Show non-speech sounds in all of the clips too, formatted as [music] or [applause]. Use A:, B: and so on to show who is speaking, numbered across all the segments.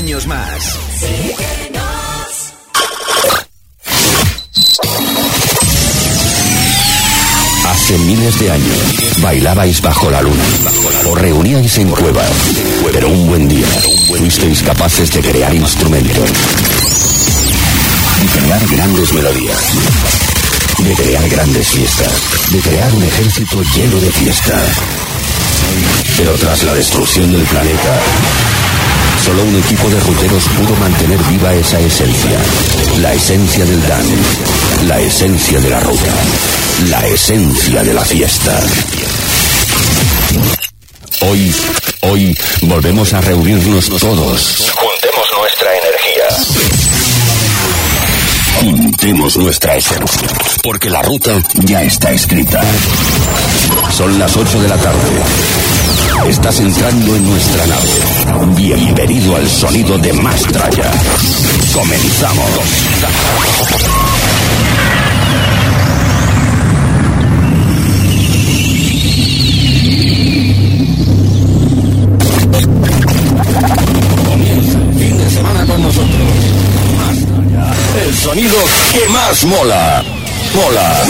A: años más.
B: Hace miles de años bailabais bajo la luna. O reuníais en cuevas, pero un buen día fuisteis capaces de crear instrumentos, de crear grandes melodías, de crear grandes fiestas, de crear un ejército lleno de fiesta. Pero tras la destrucción del planeta, Solo un equipo de ruteros pudo mantener viva esa esencia. La esencia del Dan. La esencia de la ruta. La esencia de la fiesta. Hoy, hoy volvemos a reunirnos todos.
C: Juntemos nuestra energía.
B: Juntemos nuestra esencia. Porque la ruta ya está escrita. Son las 8 de la tarde. Estás entrando en nuestra nave. Bienvenido al sonido de Mastraya. Comenzamos.
C: Mastraya. El sonido que más mola. Mola.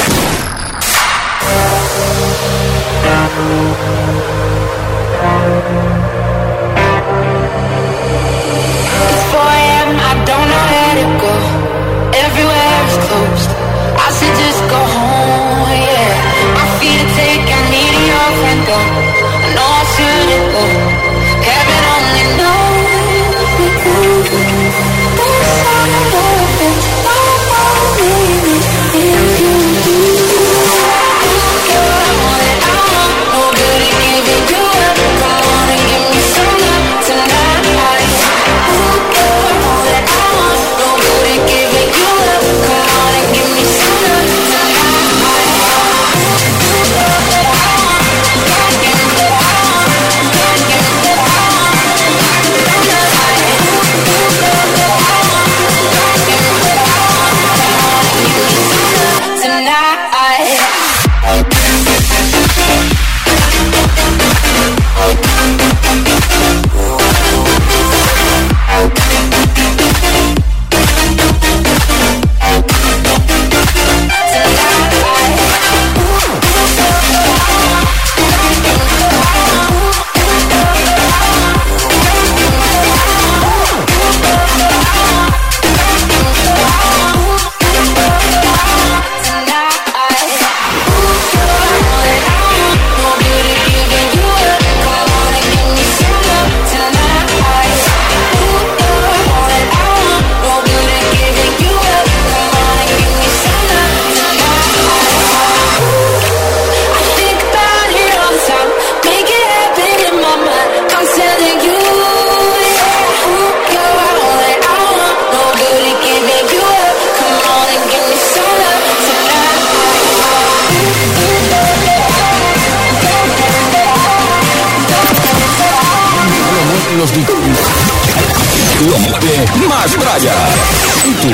C: Braya. Y tú.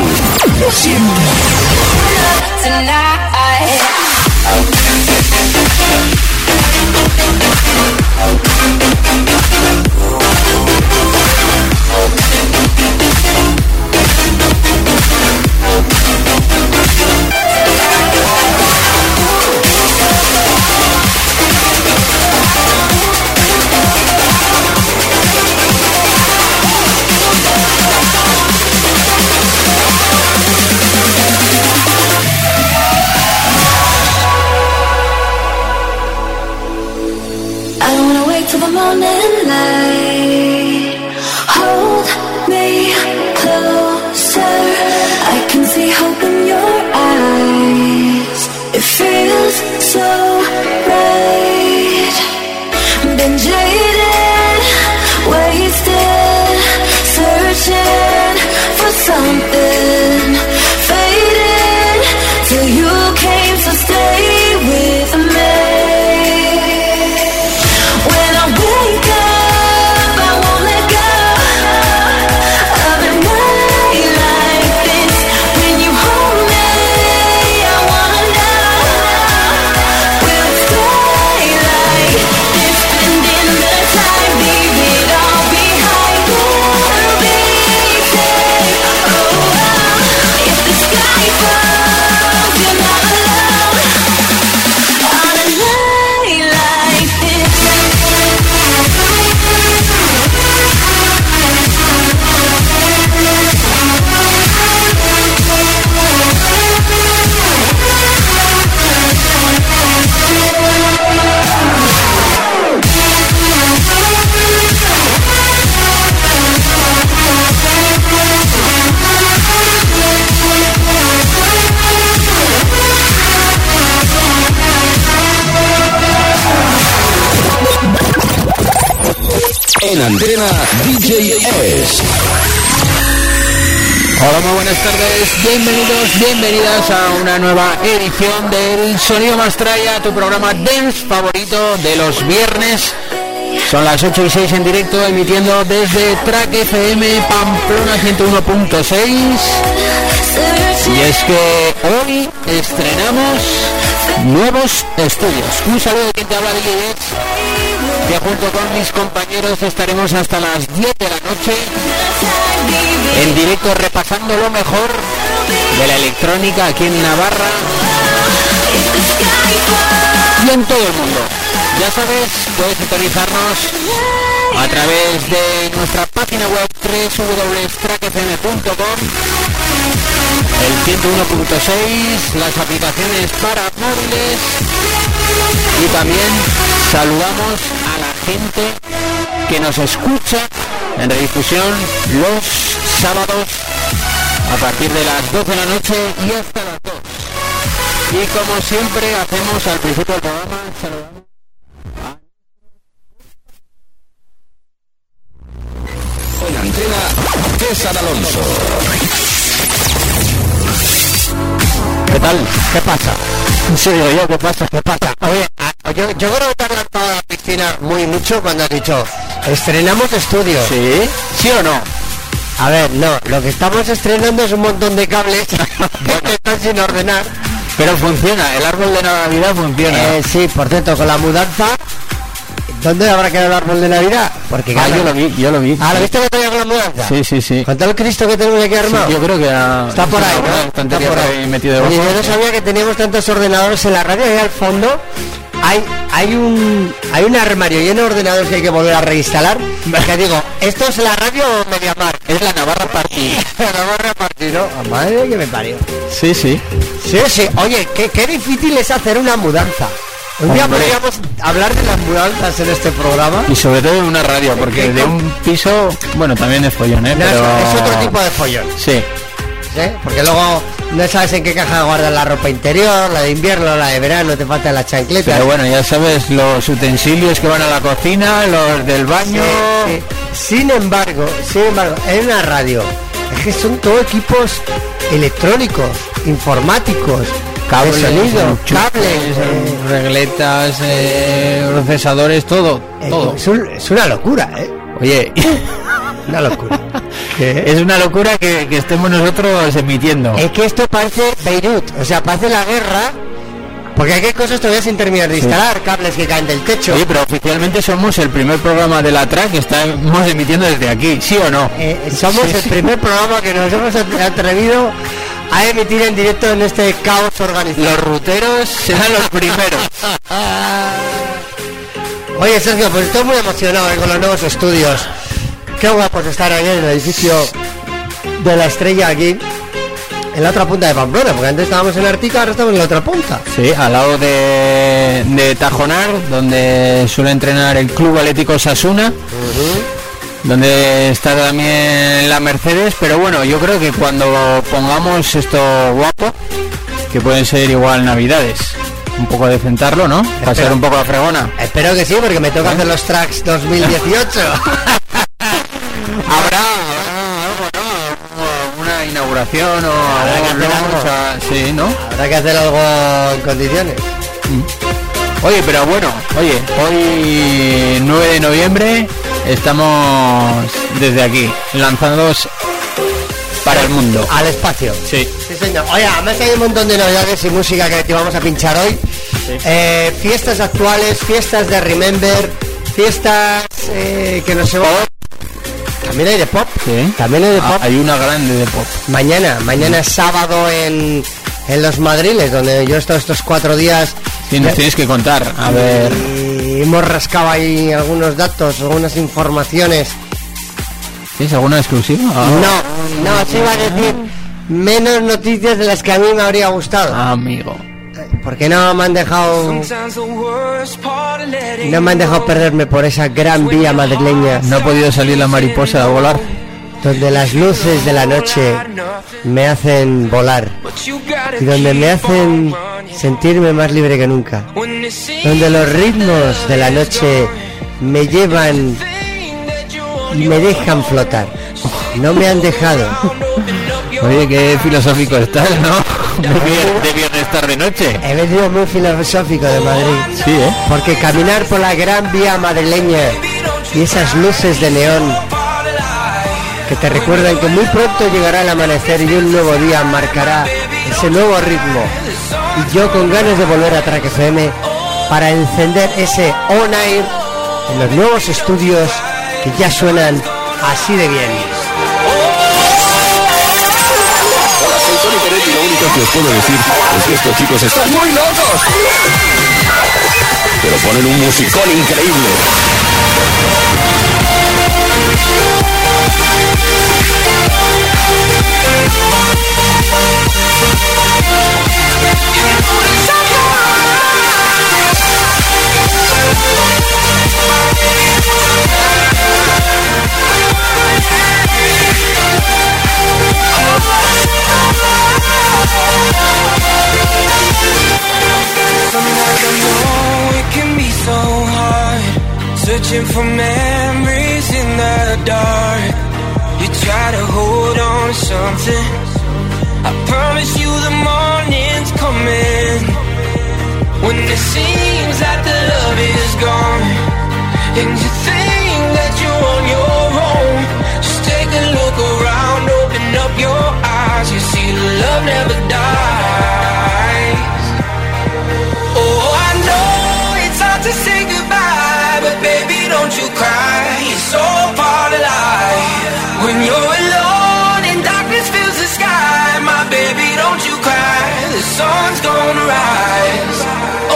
A: Nueva edición del Sonido Mastraya, tu programa dance favorito de los viernes. Son las 8 y 6 en directo, emitiendo desde Track FM Pamplona 101.6. Y es que hoy estrenamos nuevos estudios. Un saludo de quien te habla de que junto con mis compañeros estaremos hasta las 10 de la noche en directo repasando lo mejor de la electrónica aquí en Navarra y en todo el mundo. Ya sabes, puedes sintonizarnos a través de nuestra página web www.trackfm.com el 101.6, las aplicaciones para móviles y también saludamos a la gente que nos escucha en redifusión los sábados a partir de las 12 de la noche y hasta las 2. Y como siempre hacemos al principio del programa, saludamos
C: En antena, César Alonso.
A: ¿Qué tal? ¿Qué pasa?
D: Sí, digo yo, ¿qué pasa? ¿Qué pasa? Oye, a- yo, yo creo que te has lanzado a la piscina muy mucho cuando has dicho, estrenamos estudio.
A: ¿Sí? ¿Sí o no?
D: A ver, no, lo que estamos estrenando es un montón de cables [laughs] que están sin ordenar.
A: Pero funciona, el árbol de Navidad funciona.
D: Eh, sí, por cierto, con la mudanza, ¿dónde habrá quedado el árbol de Navidad? Porque
A: ah,
D: claro-
A: yo lo vi, yo lo vi.
D: Ah, ¿lo viste que tenía con la mudanza?
A: Sí, sí, sí.
D: Con todo el Cristo que tenemos aquí armado.
A: Yo creo que ha-
D: Está por ahí, ¿no? Está por ahí.
A: ahí metido
D: Oye, yo no sabía que teníamos tantos ordenadores en la radio y al fondo hay hay un hay un armario lleno de ordenadores que hay que volver a reinstalar. Que digo, ¿esto es la radio o Mediamar?
A: Es la Navarra Party. [laughs]
D: la Navarra Party, ¿no? A madre que me parió.
A: Sí, sí.
D: Sí, sí. Oye, qué, qué difícil es hacer una mudanza. Un día
A: Hombre.
D: podríamos hablar de las mudanzas en este programa.
A: Y sobre todo en una radio, porque de un piso, bueno, también es follón, ¿eh?
D: No,
A: Pero...
D: es otro tipo de follón.
A: Sí.
D: ¿sí? Porque luego no sabes en qué caja guardas la ropa interior, la de invierno, la de verano, te faltan las chancletas.
A: Pero bueno, ya sabes, los utensilios que van a la cocina, los del baño...
D: Sí, sí. Sin embargo, sin embargo, en una radio, es que son todo equipos electrónicos, informáticos,
A: Cables,
D: sonido,
A: enchufes,
D: cables, eh,
A: regletas, eh, procesadores, todo,
D: eh,
A: todo.
D: es, un- es una locura, ¿eh?
A: Oye, [laughs]
D: Una locura. [laughs] ¿Qué?
A: es una locura que, que estemos nosotros emitiendo.
D: Es que esto parece Beirut, o sea, parece la guerra, porque hay cosas todavía sin terminar de instalar, cables que caen del techo.
A: Oye, pero oficialmente somos el primer programa de la track que estamos emitiendo desde aquí, ¿sí o no?
D: Eh, somos
A: Sí,
D: el
A: sí.
D: primer programa que nos hemos atrevido a emitir en directo en este caos organizado.
A: Los ruteros serán los primeros. [laughs]
D: Oye, Sergio, pues estoy muy emocionado eh, con los nuevos estudios. Qué guapos estar ahí en el edificio de la estrella aquí, en la otra punta de Pamplona, porque antes estábamos en Artica, ahora estamos en la otra punta.
A: Sí, al lado de, de Tajonar, donde suele entrenar el Club Atlético Sasuna, donde está también la Mercedes, pero bueno, yo creo que cuando pongamos esto guapo, que pueden ser igual navidades, un poco de centarlo, ¿no? Pasar un poco a fregona.
D: Espero que sí, porque me toca hacer los tracks 2018. [laughs]
A: Habrá, habrá algo, ¿no? Una inauguración o
D: Habrá que hacer algo.
A: O sea, sí, ¿no?
D: Habrá que hacer algo en condiciones.
A: Oye, pero bueno, oye, hoy 9 de noviembre estamos desde aquí, lanzándonos para el mundo.
D: Al espacio.
A: Sí.
D: Sí, señor. Oye, además hay un montón de novedades y música que te vamos a pinchar hoy. Eh, fiestas actuales, fiestas de Remember, fiestas eh, que nos hemos... También hay de pop.
A: Sí.
D: También hay de
A: Ah,
D: pop.
A: hay una grande de pop.
D: Mañana, mañana es sábado en, en Los Madriles, donde yo he estado estos cuatro días.
A: Sí, nos
D: Ya-
A: tienes que contar. A ver.
D: Y hemos rascado ahí algunos datos, algunas informaciones.
A: ¿Tienes alguna exclusiva? Ah,
D: No, no, se iba a decir menos noticias de las que a mí me habría gustado.
A: Amigo.
D: Porque no me han dejado no me han dejado perderme por esa gran vía madrileña
A: No ha podido salir la mariposa a volar.
D: donde las luces de la noche me hacen volar y donde me hacen sentirme más libre que nunca. Donde los ritmos de la noche me llevan y me dejan flotar. No me han dejado.
A: Oye, qué filosófico estás, ¿no? De, vier- de viernes tarde noche.
D: He venido muy filosófico de Madrid.
A: Sí, ¿eh?
D: Porque caminar por la gran vía madrileña y esas luces de neón que te recuerdan que muy pronto llegará el amanecer y un nuevo día marcará ese nuevo ritmo. Y yo con ganas de volver a Track FM para encender ese on air en los nuevos estudios que ya suenan así de bien.
B: Lo único que os puedo decir es que estos chicos están muy locos. Pero ponen un musicón increíble.
E: Searching for memories in the dark. You try to hold on to something. I promise you the morning's coming. When it seems that the love is gone And you think that you're on your own Just take a look around, open up your eyes. You see the love never dies. Oh, I know it's hard to say goodbye, but baby, don't you cry. It's all part of life. When you're alone and darkness fills the sky, my baby, don't you cry. The sun's gonna rise.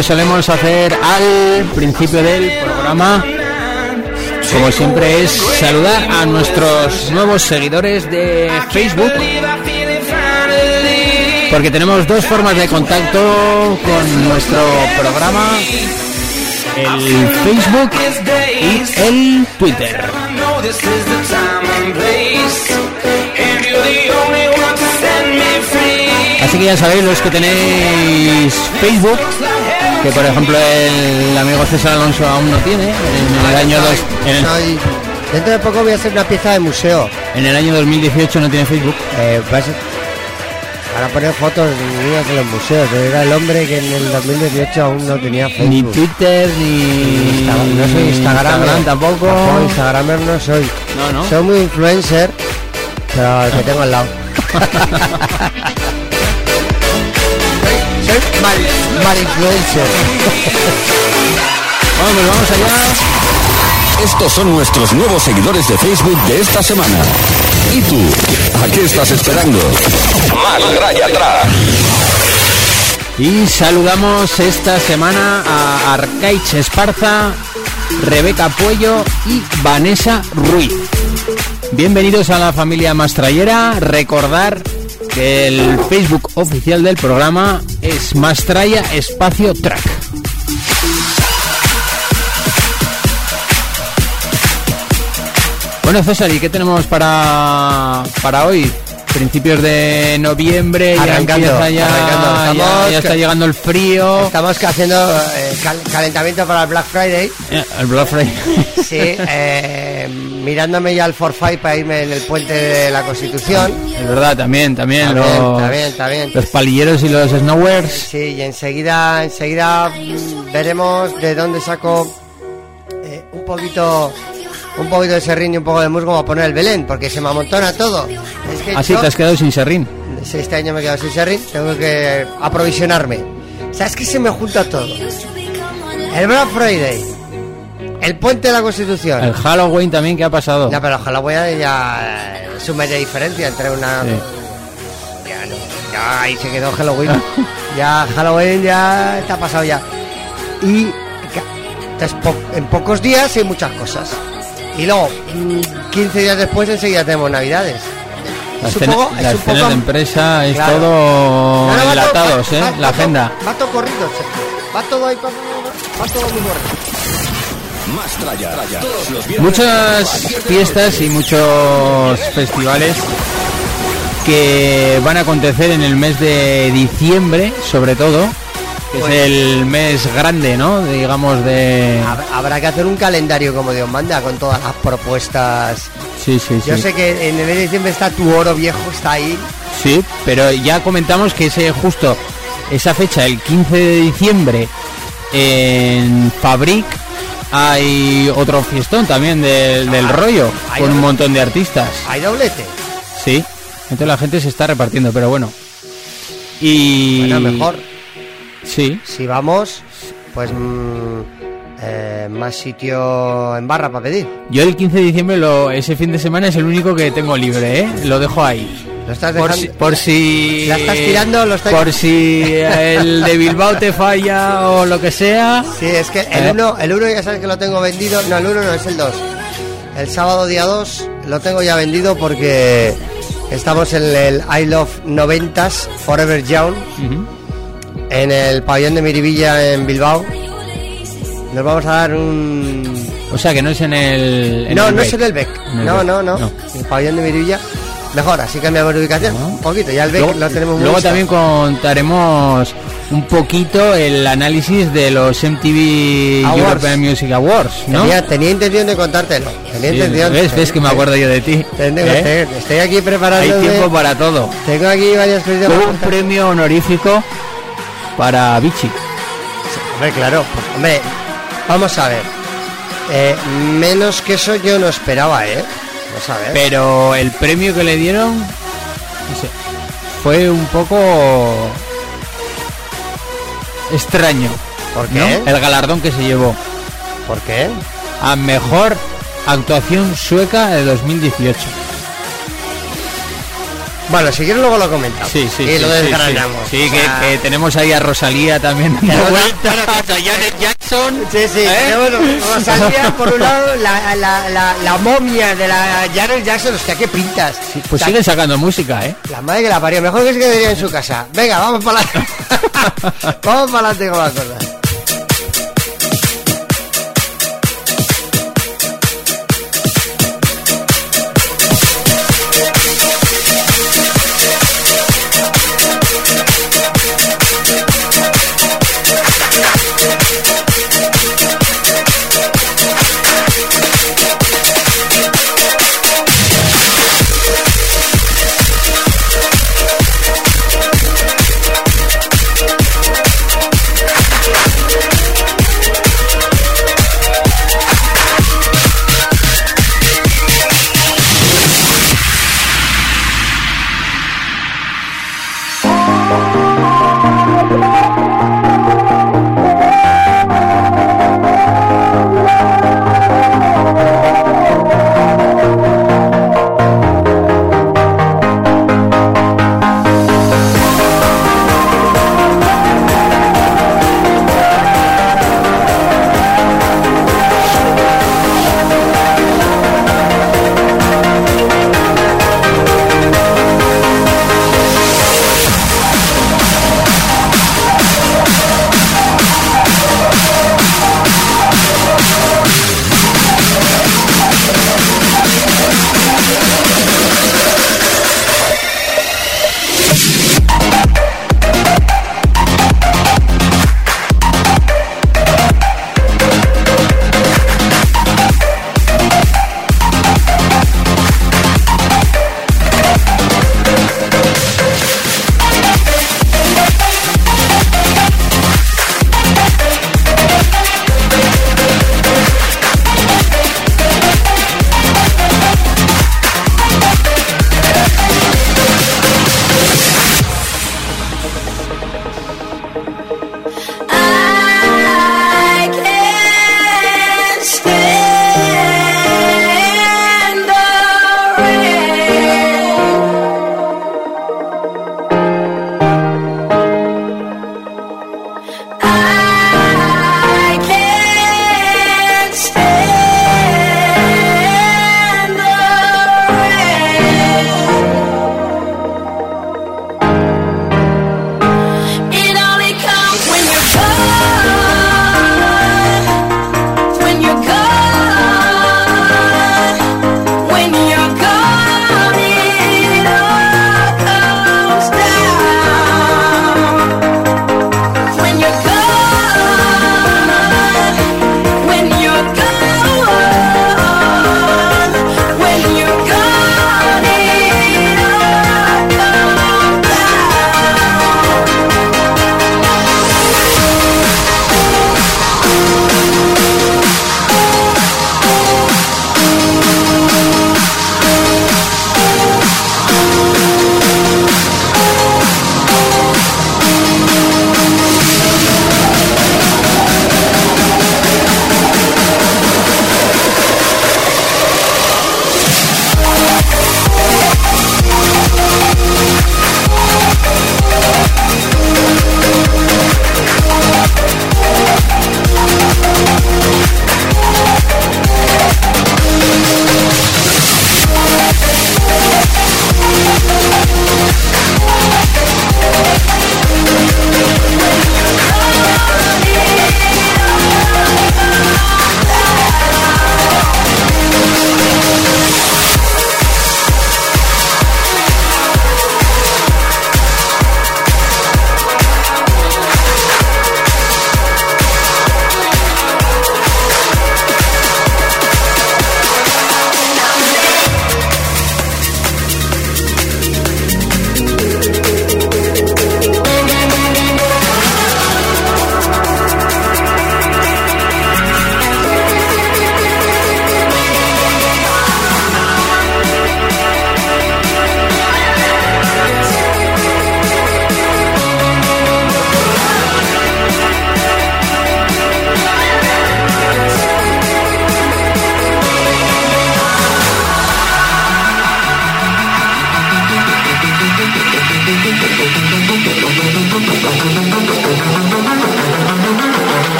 A: Que solemos hacer al principio del programa, como siempre, es saludar a nuestros nuevos seguidores de Facebook, porque tenemos dos formas de contacto con nuestro programa, el Facebook y el Twitter. Así que ya sabéis los que tenéis Facebook, que por ejemplo el amigo César Alonso aún no tiene, en el año
D: Dentro de poco voy a hacer una pieza de museo.
A: en el año 2018 no tiene Facebook.
D: Eh, vas para poner fotos mías en los museos. Era el hombre que en el 2018 aún no tenía
A: Ni
D: Facebook.
A: Twitter, ni...
D: No soy Instagram,
A: tampoco.
D: Tampoco Instagramer no soy.
A: No, no.
D: Soy muy influencer, pero el que [laughs] tengo al lado. [laughs] mal, mal influencer.
A: Bueno, pues [laughs] vamos allá.
C: Estos son nuestros nuevos seguidores de Facebook de esta semana. ¿Y tú? ¿A qué estás esperando? Más raya atrás.
A: Y saludamos esta semana a Arcaich Esparza, Rebeca Puello y Vanessa Ruiz. Bienvenidos a la familia Mastrayera. Recordar que el Facebook oficial del programa es Mastraya Espacio Track. Bueno, César, ¿y qué tenemos para, para hoy? Principios de noviembre, ya
D: Arrancando,
A: ya,
D: arrancando.
A: ya- ya está llegando el frío.
D: Estamos haciendo eh, cal- calentamiento para el Black Friday.
A: Eh, El Black Friday.
D: Sí, [laughs] eh, mirándome ya al Forfait para irme en el puente de la Constitución.
A: Es verdad, también, también.
D: Bien,
A: los,
D: bien.
A: los palilleros y los snowers.
D: Sí, y enseguida, enseguida veremos de dónde saco eh, un poquito, un poquito de serrín y un poco de musgo para poner el Belén, porque se me amontona todo. Es que
A: Así
D: yo-
A: te has quedado sin serrín.
D: Sí, este año me he quedado sin serrín, tengo que aprovisionarme. ¿Sabes que se me junta todo? El Black Friday, el puente de la Constitución.
A: El Halloween también, ¿qué ha pasado?
D: Ya, pero Halloween ya eh, es un mes de diferencia entre una.
A: Sí.
D: Ya, no, ya ahí se quedó Halloween. [laughs] ya Halloween ya está pasado ya. Y ca- entonces, po- en pocos días hay muchas cosas. Y luego, mm, 15 días después enseguida tenemos Navidades.
A: Las,
D: Es un es un poco-
A: de empresa es
D: Claro.
A: todo
D: No, no,
A: enlatados,
D: va-
A: ¿eh?
D: va-
A: La
D: va
A: agenda.
D: Va todo corrido. Va todo ahí, va todo muy corrido.
C: Más tralla. Todos los viernes
A: Muchas fiestas y muchos festivales que van a acontecer en el mes de diciembre, sobre todo, que
D: Pues-
A: es el mes grande, ¿no? Digamos de...
D: Hab- Habrá que hacer un calendario como Dios manda con todas las propuestas.
A: Sí, sí, sí.
D: Yo sé que en el mes de diciembre está tu oro viejo, está ahí.
A: Sí, pero ya comentamos que ese justo esa fecha, el 15 de diciembre, en Fabric hay otro fiestón también del, del rollo,
D: hay
A: con un montón de artistas.
D: Hay doblete.
A: Sí, entonces la gente se está repartiendo, pero bueno. Y...
D: Bueno, mejor.
A: Sí,
D: Si vamos, pues mm, eh, más sitio en barra para pedir.
A: yo el 15 de diciembre, lo, ese fin de semana es el único que tengo libre, ¿eh? Lo dejo ahí.
D: Lo estás
A: Por si, por si...
D: ¿La estás tirando lo estás-
A: Por si el de Bilbao te falla o lo que sea.
D: Sí, es que
A: Eh.
D: el 1 el uno ya sabes que lo tengo vendido. No, el 1 no, es el 2. El sábado día 2 lo tengo ya vendido porque Estamos en el I Love 90s Forever Young en el pabellón de Miribilla en Bilbao. Nos vamos a dar un
A: O sea que no es en el. en
D: no,
A: el
D: no
A: Beck.
D: es en el Beck.
A: En el
D: No,
A: Beck.
D: no, no, El pabellón de Miribilla. Mejor, así cambiamos de ubicación. Un poquito. Ya el Beck
A: Luego,
D: lo tenemos muy
A: luego también contaremos un poquito el análisis de los MTV
D: Awards.
A: European Music Awards, ¿no?
D: Tenía, tenía intención de contártelo. Tenía
A: Sí,
D: intención.
A: ¿Ves? ¿Ves que me acuerdo yo de ti? ¿Eh?
D: Estoy aquí
A: Hay
D: preparando.
A: tiempo para todo.
D: Tengo aquí varias cosas.
A: Hubo un premio honorífico para Vichy.
D: Hombre, claro. pues, hombre, vamos a ver. Eh, menos que eso yo no esperaba, ¿eh? Vamos a ver.
A: Pero el premio que le dieron no sé, fue un poco extraño.
D: ¿Por
A: ¿no?
D: qué?
A: El galardón que se llevó
D: ¿Por qué?
A: a mejor actuación sueca de 2018.
D: Bueno, si quieres luego lo comentamos.
A: Sí, sí,
D: Y
A: sí,
D: lo
A: sí,
D: desgranamos.
A: Sí, Sí, que,
D: sea,
A: que tenemos ahí a Rosalía también dando Janet [laughs] Jackson.
D: Sí, sí,
A: ¿eh?
D: Rosalía por un lado, la, la, la, la momia de la Janet Jackson, hostia, qué pintas.
A: Pues siguen sacando música, ¿eh?
D: La madre que la parió, mejor que se quedaría en su casa. Venga, vamos para adelante. [laughs] vamos para adelante con las cosas.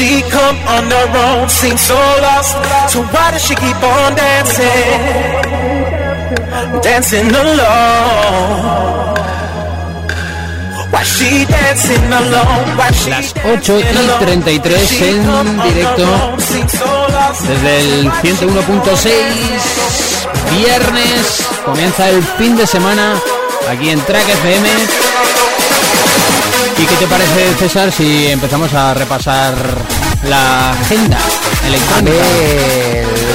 E: She come on her own? Seems so lost. So why does she keep on dancing? Dancing alone. Why she dancing alone? Why she
A: Las 8 y 33 en directo desde el 101.6 viernes comienza el fin de semana aquí en Track FM ¿y qué te parece César si empezamos a repasar la agenda
D: A mí,
A: electrónica?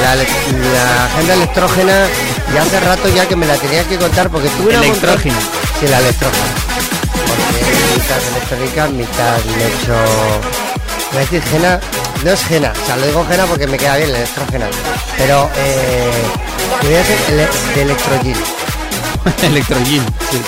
D: la, la agenda electrógena ya hace rato ya que me la tenía que contar porque tuve una monta-
A: Electrógena.
D: Sí, la electrógena. Porque mitad electrónica, mitad le echo... Voy a decir gena, no es gena, o sea, lo digo gena porque me queda bien la electrógena. Pero, eh, voy a hacer ele de electrogin. [laughs]
A: Electrogin
D: Sí.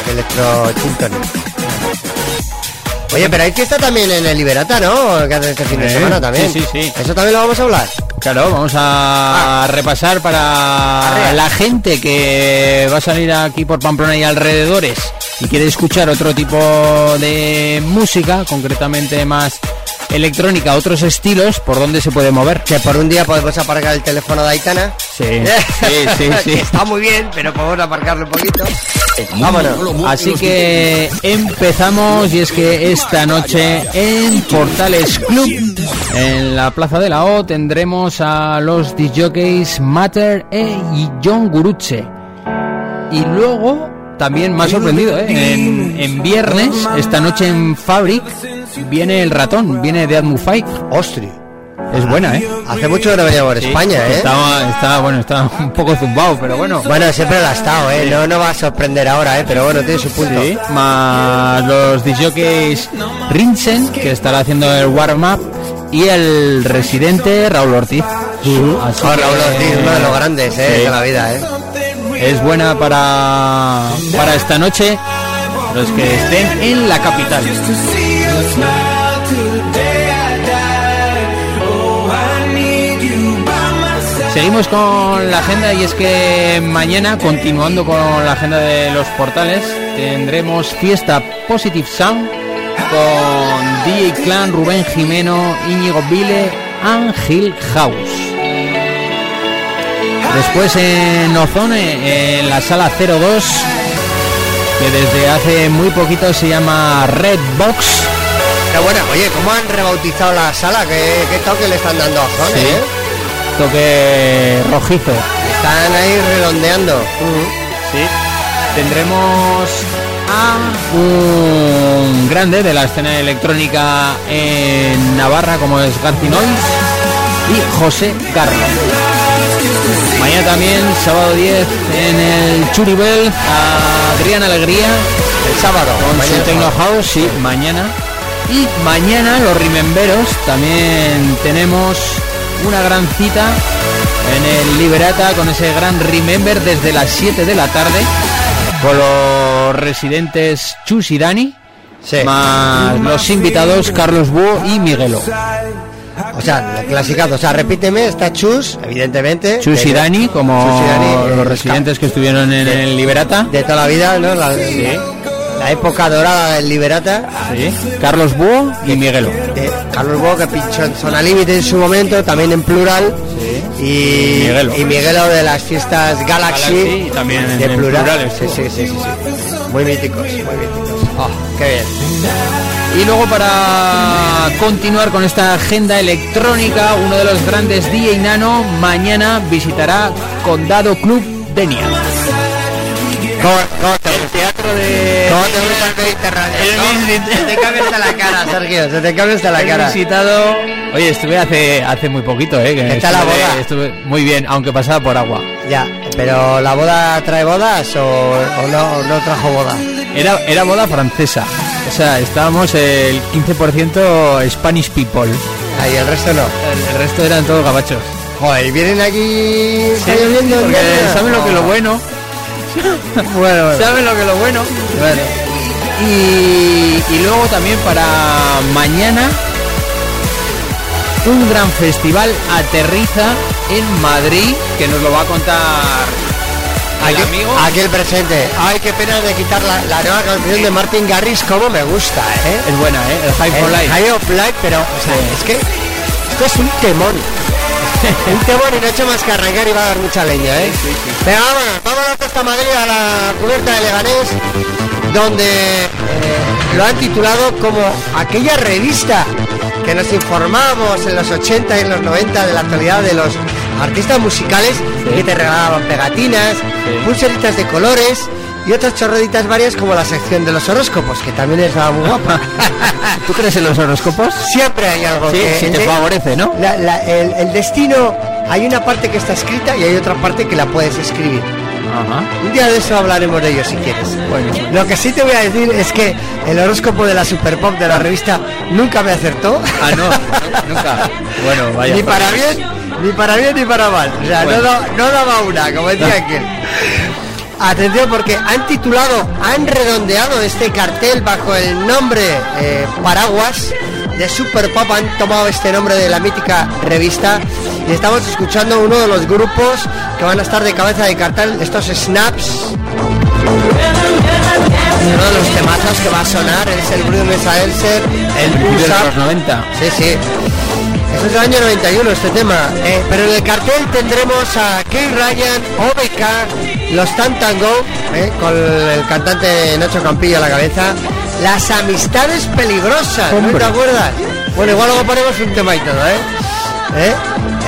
D: Oye, pero hay fiesta también en el Liberata, ¿no? Que hacen este fin de
A: Eh,
D: semana también.
A: sí, sí, sí.
D: Eso también lo vamos a hablar.
A: Claro, vamos a repasar para
D: Arrea.
A: la gente que va a salir aquí por Pamplona y alrededores y quiere escuchar otro tipo de música, concretamente más electrónica, otros estilos, ¿por dónde se puede mover?
D: Que por un día podemos aparcar el teléfono de Aitana.
A: Sí, [laughs] sí, sí, sí. [laughs]
D: Está muy bien, pero podemos aparcarlo un poquito. Vámonos.
A: Así que empezamos y es que esta noche en Portales Club, en la Plaza de la O, tendremos a los DJs Matter e y John Guruche. Y luego, también más sorprendido, ¿eh? en, en viernes, esta noche en Fabric, viene el ratón, viene de Fight.
D: Ostri.
A: Es buena, ¿eh?
D: Hace mucho que no venía por España, ¿eh?
A: Estaba, estaba, bueno, estaba [laughs] un poco zumbado, pero bueno.
D: Bueno, siempre lo ha estado, ¿eh? No, no va a sorprender ahora, ¿eh? Pero bueno, tiene su punto.
A: Sí, más los DJs Rinsen, que estará haciendo el warm-up, y el residente Raúl Ortiz. Así
D: Oh,
A: que,
D: Raúl Ortiz, uno de los grandes, ¿eh? De la vida, ¿eh?
A: Es buena para, para esta noche, los que estén en la capital. Seguimos con la agenda y es que mañana, continuando con la agenda de los portales, tendremos fiesta Positive Sound con DJ Clan, Rubén Jimeno, Íñigo Vile, Ángel House. Después en Ozone, en la sala 02, que desde hace muy poquito se llama Red Box.
D: Bueno, oye, ¿cómo han rebautizado la sala? ¿Qué, qué toque le están dando a Zone,
A: Sí.
D: eh?
A: Toque rojizo.
D: Están ahí redondeando.
A: Sí. Tendremos a un grande de la escena electrónica en Navarra como es Garci Nois y José Garro. Mañana también, sábado 10, en el Churibel, a Adrián Alegría
D: El sábado.
A: con
D: mañana
A: su Techno. House, sí, mañana. Y mañana los Rimemberos también tenemos una gran cita en el Liberata con ese gran Remember desde las 7 de la tarde con los residentes Chus y Dani,
D: Sí.
A: más los invitados Carlos Búho y Miguelo.
D: O sea, clasicazo. O sea, repíteme, está Chus, evidentemente.
A: Chus y Dani, como
D: Chus y Dani,
A: los residentes que estuvieron en el Liberata.
D: De toda la vida, ¿no? La, la época dorada del Liberata.
A: Sí. Carlos Búho y Miguelo.
D: de Carlos Bo que pinchó en Zona Límite en su momento, también en plural. Y
A: Miguelo.
D: y Miguelo de las fiestas Galaxy,
A: Galaxy y también en-
D: de
A: en
D: plural.
A: plurales,
D: Sí, sí, sí, sí, sí. Muy míticos, muy míticos. Oh, qué bien.
A: Y luego para continuar con esta agenda electrónica, uno de los grandes DJ Nano mañana visitará Condado Club Denia.
D: ¿Cómo, cómo te
A: El teatro de...
D: ¿Cómo te gusta el. Se te cambia hasta la cara, Sergio, se te cambia hasta la
A: He
D: cara.
A: visitado... Oye, estuve hace hace muy poquito, ¿eh? que
D: ¿Qué tal la boda?
A: Estuve muy bien, aunque pasaba por agua.
D: Ya, pero ¿la boda trae bodas o, o no, o no trajo boda?
A: Era, era boda francesa. O sea, estábamos el 15% Spanish people.
D: Ahí el resto no.
A: El, el resto eran todos gabachos.
D: Joder, ¿y vienen aquí está lloviendo en
A: porque saben lo que es lo bueno. [laughs]
D: Bueno, bueno.
A: ¿Saben lo que es lo bueno?
D: bueno.
A: Y, y luego también para mañana un gran festival aterriza en Madrid que nos lo va a contar el
D: Aquí,
A: amigo.
D: aquí el presente. Ay, qué pena de quitar la, la nueva canción de Martin Garrix, como me gusta, ¿eh?
A: Es buena, ¿eh? El High for Life.
D: High of Life, pero o sea,
A: Sí.
D: es que esto es un temón. [laughs] un temón y no he hecho más que arrancar y va a dar mucha leña, ¿eh? Venga, vámonos, vámonos hasta Madrid a la cubierta de Leganés, donde eh, lo han titulado como aquella revista que nos informábamos en los 80 y en los 90 de la actualidad de los artistas musicales que te regalaban pegatinas, pulseritas de colores y otras chorraditas varias como la sección de los horóscopos, que también estaba muy guapa. [laughs]
A: ¿Tú crees en los horóscopos?
D: Siempre hay algo
A: Sí,
D: que
A: sí te
D: de-
A: favorece, ¿no?
D: la- la- el, el destino, hay una parte que está escrita y hay otra parte que la puedes escribir.
A: Ajá.
D: Un día de eso hablaremos de ello si quieres.
A: Bueno.
D: Lo que sí te voy a decir es que el horóscopo de la Super Pop de la revista nunca me acertó.
A: Ah, no, no, [laughs] nunca. Bueno, vaya.
D: ni para bien, ni para bien ni para mal. O sea,
A: Bueno.
D: no, no daba una, como decía aquel. Atención porque han titulado, han redondeado este cartel bajo el nombre eh, Paraguas de Super Pop, han tomado este nombre de la mítica revista y estamos escuchando uno de los grupos que van a estar de cabeza de cartel, estos Snaps. Uno de los temazos que va a sonar es el Bruno Mesa Elser, el
A: De
D: Push Up.
A: los 90.
D: Sí, sí. Eso es del año 91 este tema. Eh, pero en el cartel tendremos a Kay Ryan, OBK, los Tantango, eh, con el cantante Nacho Campillo a la cabeza. Las amistades peligrosas, ¿no te acuerdas? Bueno, igual luego ponemos un tema y todo, ¿eh? ¿Eh?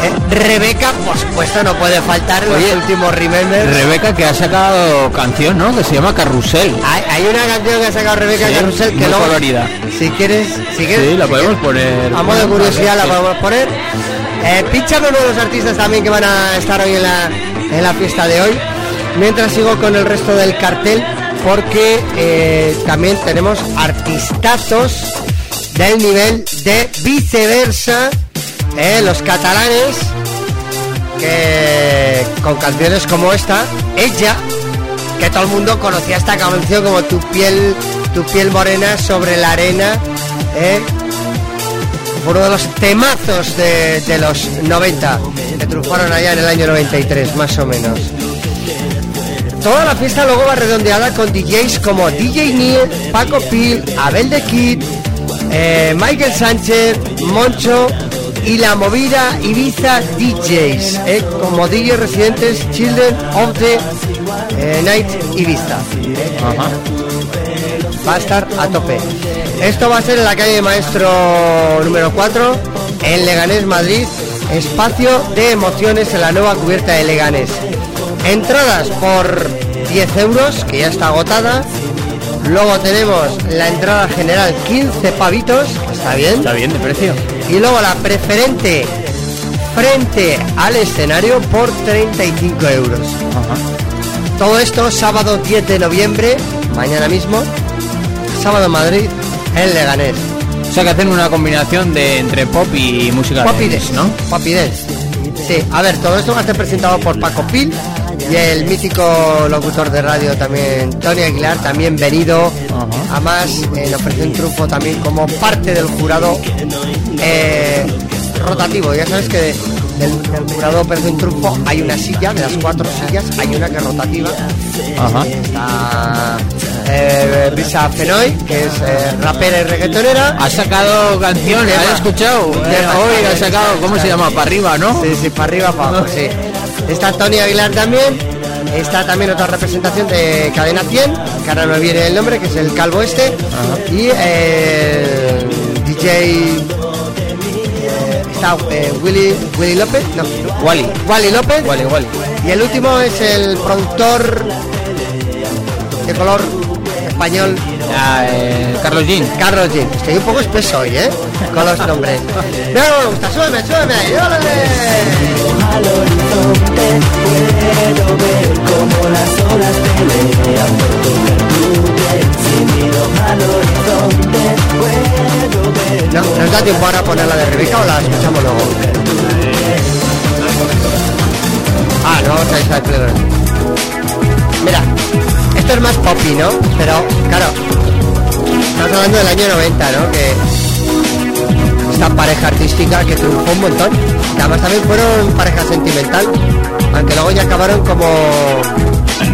D: Eh, Rebeca, por supuesto, no puede faltar los
A: Oye,
D: últimos Remembers.
A: Rebeca que ha sacado canción, ¿no? Que se llama Carrusel.
D: hay, hay una canción que ha sacado Rebeca
A: Sí,
D: Carrusel que luego,
A: colorida.
D: si quieres, si quieres,
A: Sí, la
D: si
A: podemos
D: quieres,
A: poner.
D: A modo de curiosidad la podemos poner. Eh, píchame uno de los artistas también que van a estar hoy en la, en la fiesta de hoy. Mientras sigo con el resto del cartel, porque eh, también tenemos artistazos del nivel de viceversa, eh, los catalanes, que con canciones como esta, ella, que todo el mundo conocía esta canción como tu piel, tu piel morena sobre la arena, eh, uno de los temazos de, de los 90, que triunfaron allá en el año 93, más o menos. Toda la fiesta luego va redondeada con DJs como DJ Neil, Paco Pil, Abel de Kid, eh, Michael Sánchez, Moncho y la movida Ibiza DJs, eh, como DJ residentes Children of the eh, Night Ibiza.
A: Ajá.
D: va a estar a tope. Esto va a ser en la calle Maestro número 4, en Leganés, Madrid. Espacio de emociones en la nueva cubierta de Leganés. Entradas por 10 euros, que ya está agotada. Luego tenemos la entrada general 15 pavitos, está bien.
A: Está bien de precio.
D: Y luego la preferente frente al escenario por 35 euros.
A: Ajá.
D: Todo esto sábado 10 de noviembre, mañana mismo, sábado en Madrid, en Leganés.
A: O sea que hacen una combinación de entre pop y música
D: Pop y
A: dance, ¿no?
D: Pop y dance. Sí, a ver, todo esto va a ser presentado por Paco Pil y el mítico locutor de radio también, Tony Aguilar, también venido. Además, eh, le ofreció un triunfo también como parte del jurado eh, rotativo. Ya sabes que del, del jurado ofrece un triunfo hay una silla, de las cuatro sillas, hay una que es rotativa.
A: Ajá.
D: Está eh, Brisa Fenoy, que es eh, rapera y reggaetonera.
A: Ha sacado canción,
D: tema.
A: ¿has escuchado? Hoy ha sacado, ¿cómo se llama? Para arriba, ¿no?
D: Sí, sí, para arriba, para abajo, sí. Está Tony Aguilar también. Está también otra representación de Cadena 100, que ahora no viene el nombre, que es el calvo este. Y eh, DJ. eh, está eh, Willy, Willy López. No,
A: Wally.
D: Wally López.
A: Wally, Wally.
D: Y el último es el productor de color español
A: Ah, eh, Carlos Jean.
D: Carlos Jean. Estoy un poco espeso hoy, ¿eh? Con los nombres. No, no me gusta. Súbeme, súbeme ahí. ¡Órale! No, ¿Nos da tiempo ahora a poner la de Rebeca o la escuchamos luego? Ah, no, vamos a Playground. Mira, esto es más poppy, ¿no? Pero, claro, estamos hablando del año 90, ¿no? Que esta pareja artística que triunfó un montón. Que además también fueron pareja sentimental, aunque luego ya acabaron como...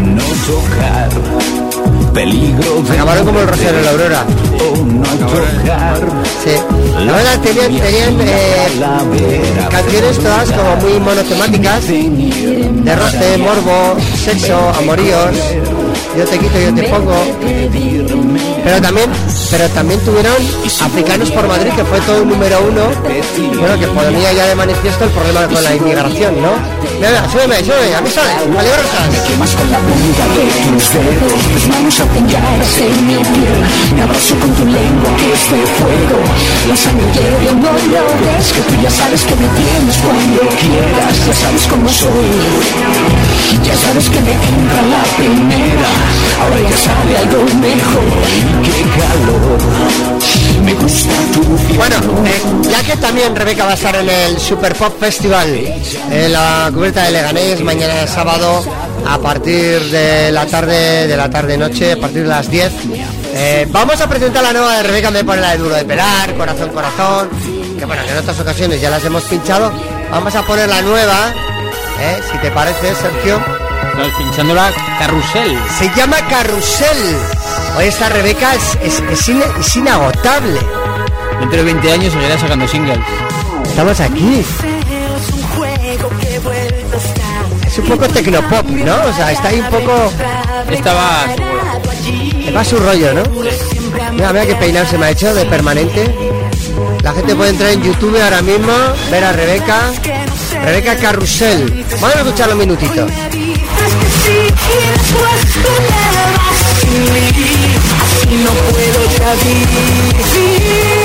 C: No tocar. Peligro de
D: Acabaron como el Rocío y la Aurora.
C: No tocar.
D: Sí. La verdad, tenían, tenían eh, canciones todas como muy monotemáticas. De roce, morbo, sexo, amoríos. Yo te quito, yo te pongo. Pero también, pero también tuvieron Africanos por Madrid, que fue todo un número uno. Bueno, que ponía ya de manifiesto el problema con la inmigración, ¿no? Mira, súbeme, súbeme, a mí sale, peligrosas.
C: Más con la punta de tus dedos, tus manos apoyadas en mi piel. Me abrazo con tu lengua que es de fuego. La sangre hierve, no lo ves. Que tú ya sabes que me tienes cuando quieras. Ya sabes cómo soy. Ya sabes que me entra la primera. Ahora ya sabe algo mejor. Qué calor. Me gusta tu.
D: Bueno, eh, ya que también Rebeca va a estar en el Super Pop Festival en la cubierta de Leganés mañana sábado a partir de la tarde, de la tarde noche, a partir de las 10. eh, vamos a presentar la nueva de Rebeca, me pone la de duro de pelar, corazón, corazón, que bueno, que en otras ocasiones ya las hemos pinchado. Vamos a poner la nueva, eh, si te parece, Sergio.
A: Estamos pinchando la carrusel.
D: Se llama Carrusel. Hoy esta Rebeca es, es- es inagotable.
A: Dentro de 20 años seguirá sacando singles.
D: Estamos aquí. Es un poco tecnopop, ¿no? O sea, está ahí un poco...
A: Estaba
D: Va a su rollo, ¿no? Mira, mira qué peinado se me ha hecho de permanente. La gente puede entrar en YouTube ahora mismo, ver a Rebeca. Rebeca Carrusel. Vamos a escucharlo un minutito.
E: no puedo ya vivir.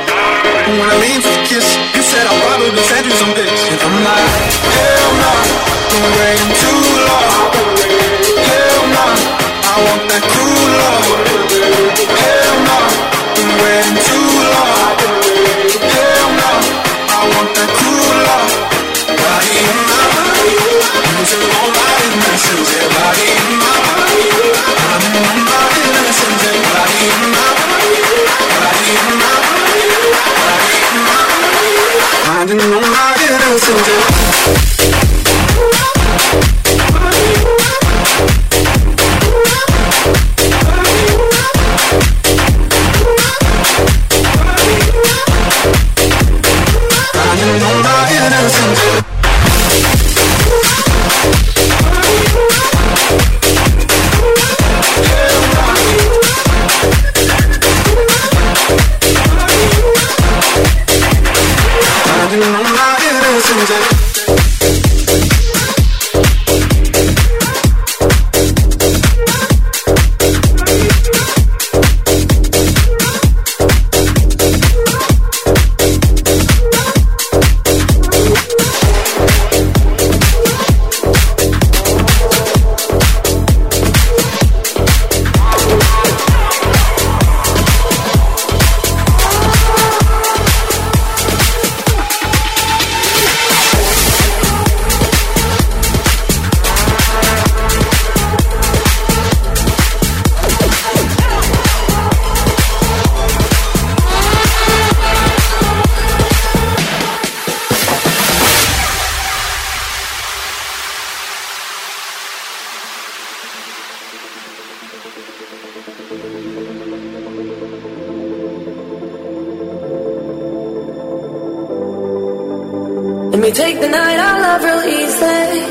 C: the night our love releases,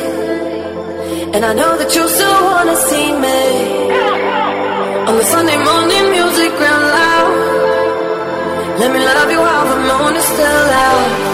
C: and I know that you still wanna see me on the Sunday morning music ground loud. Let me love you while the moon is still out.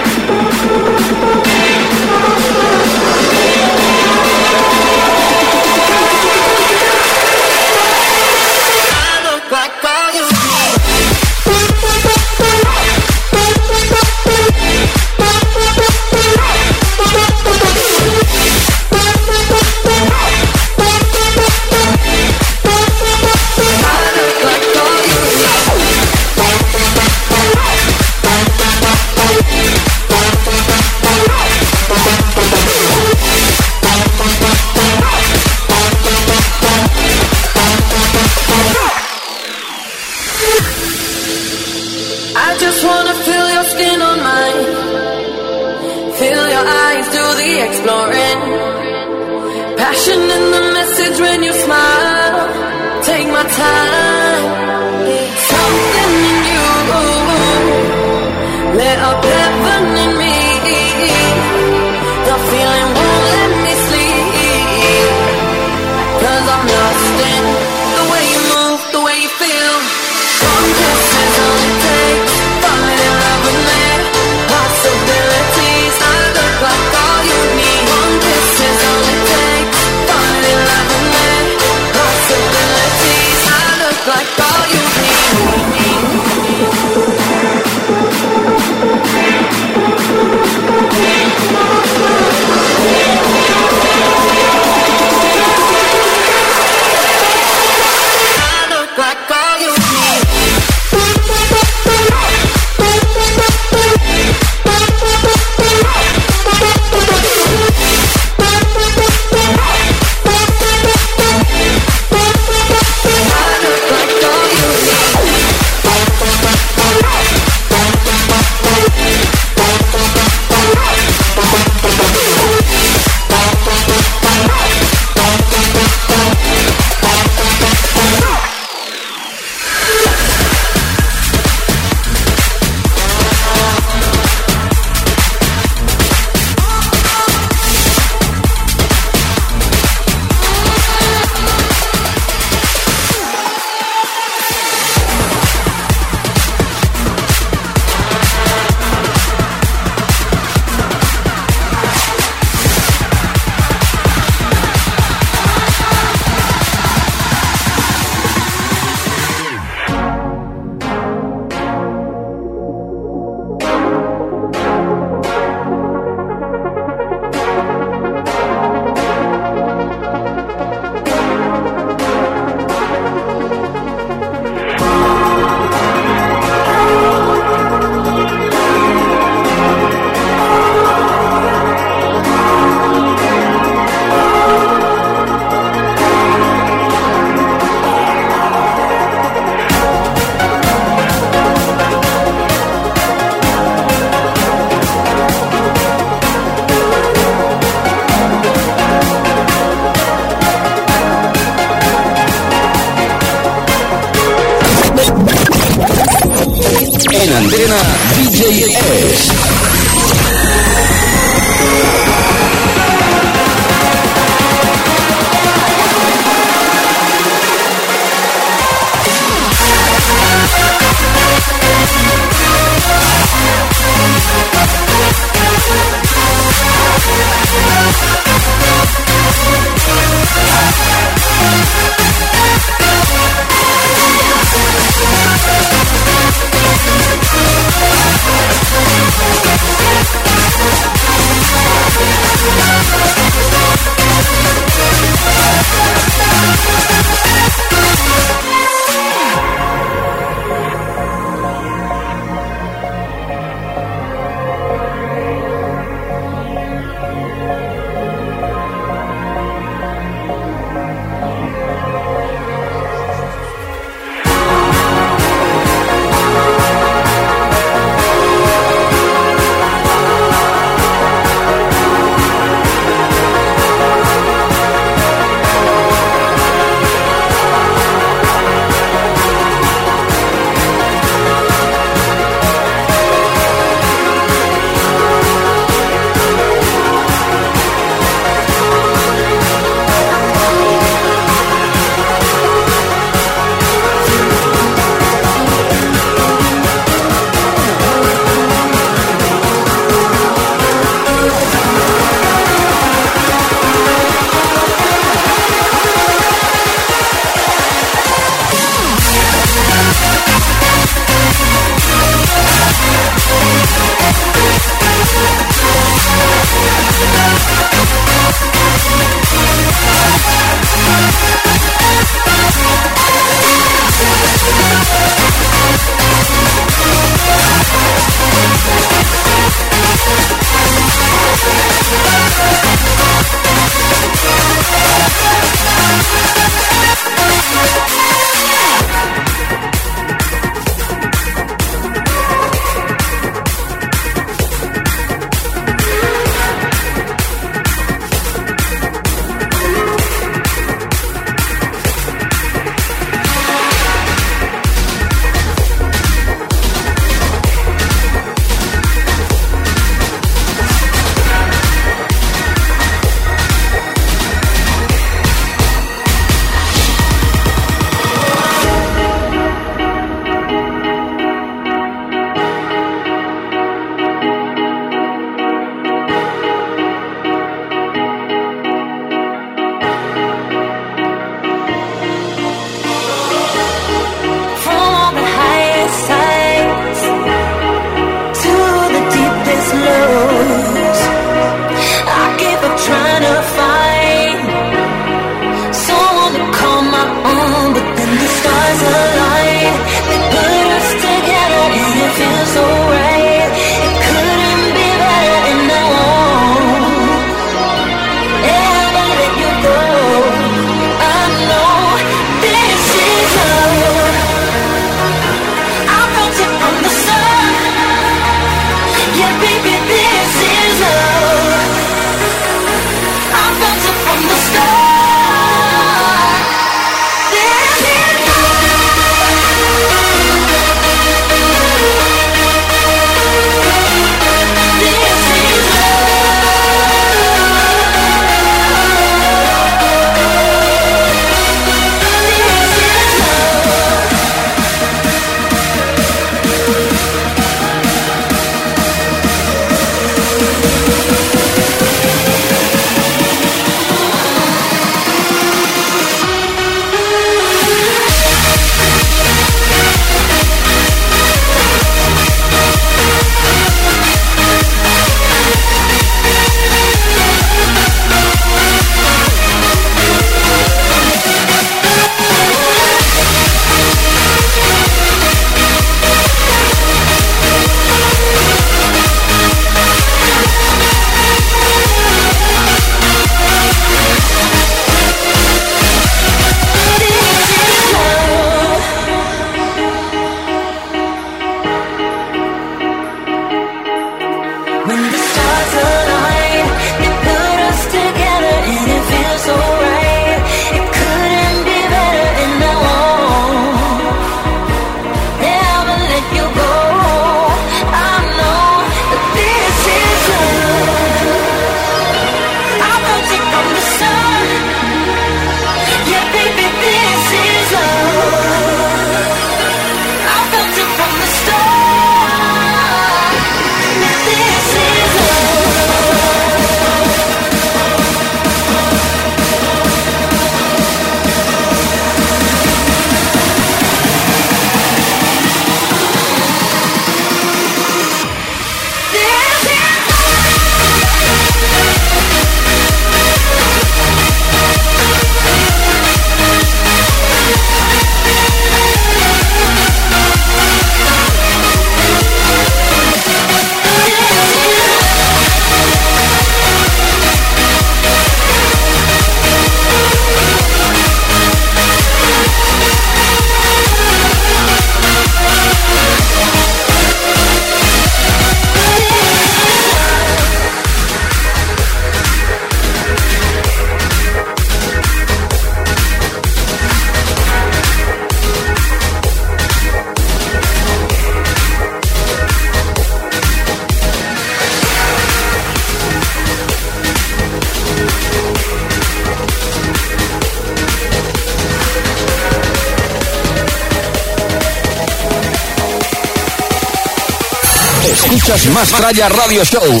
B: Más Radio Show.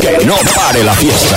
B: Que no pare la fiesta.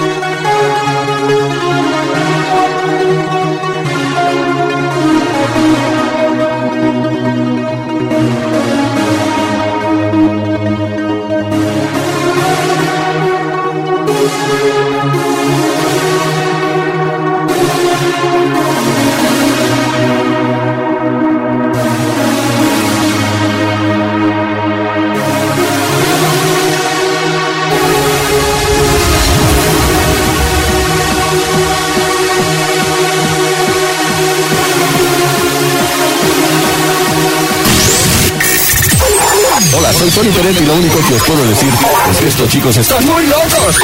B: Soy Tony Pérez y lo único que os puedo decir es que estos chicos están muy locos.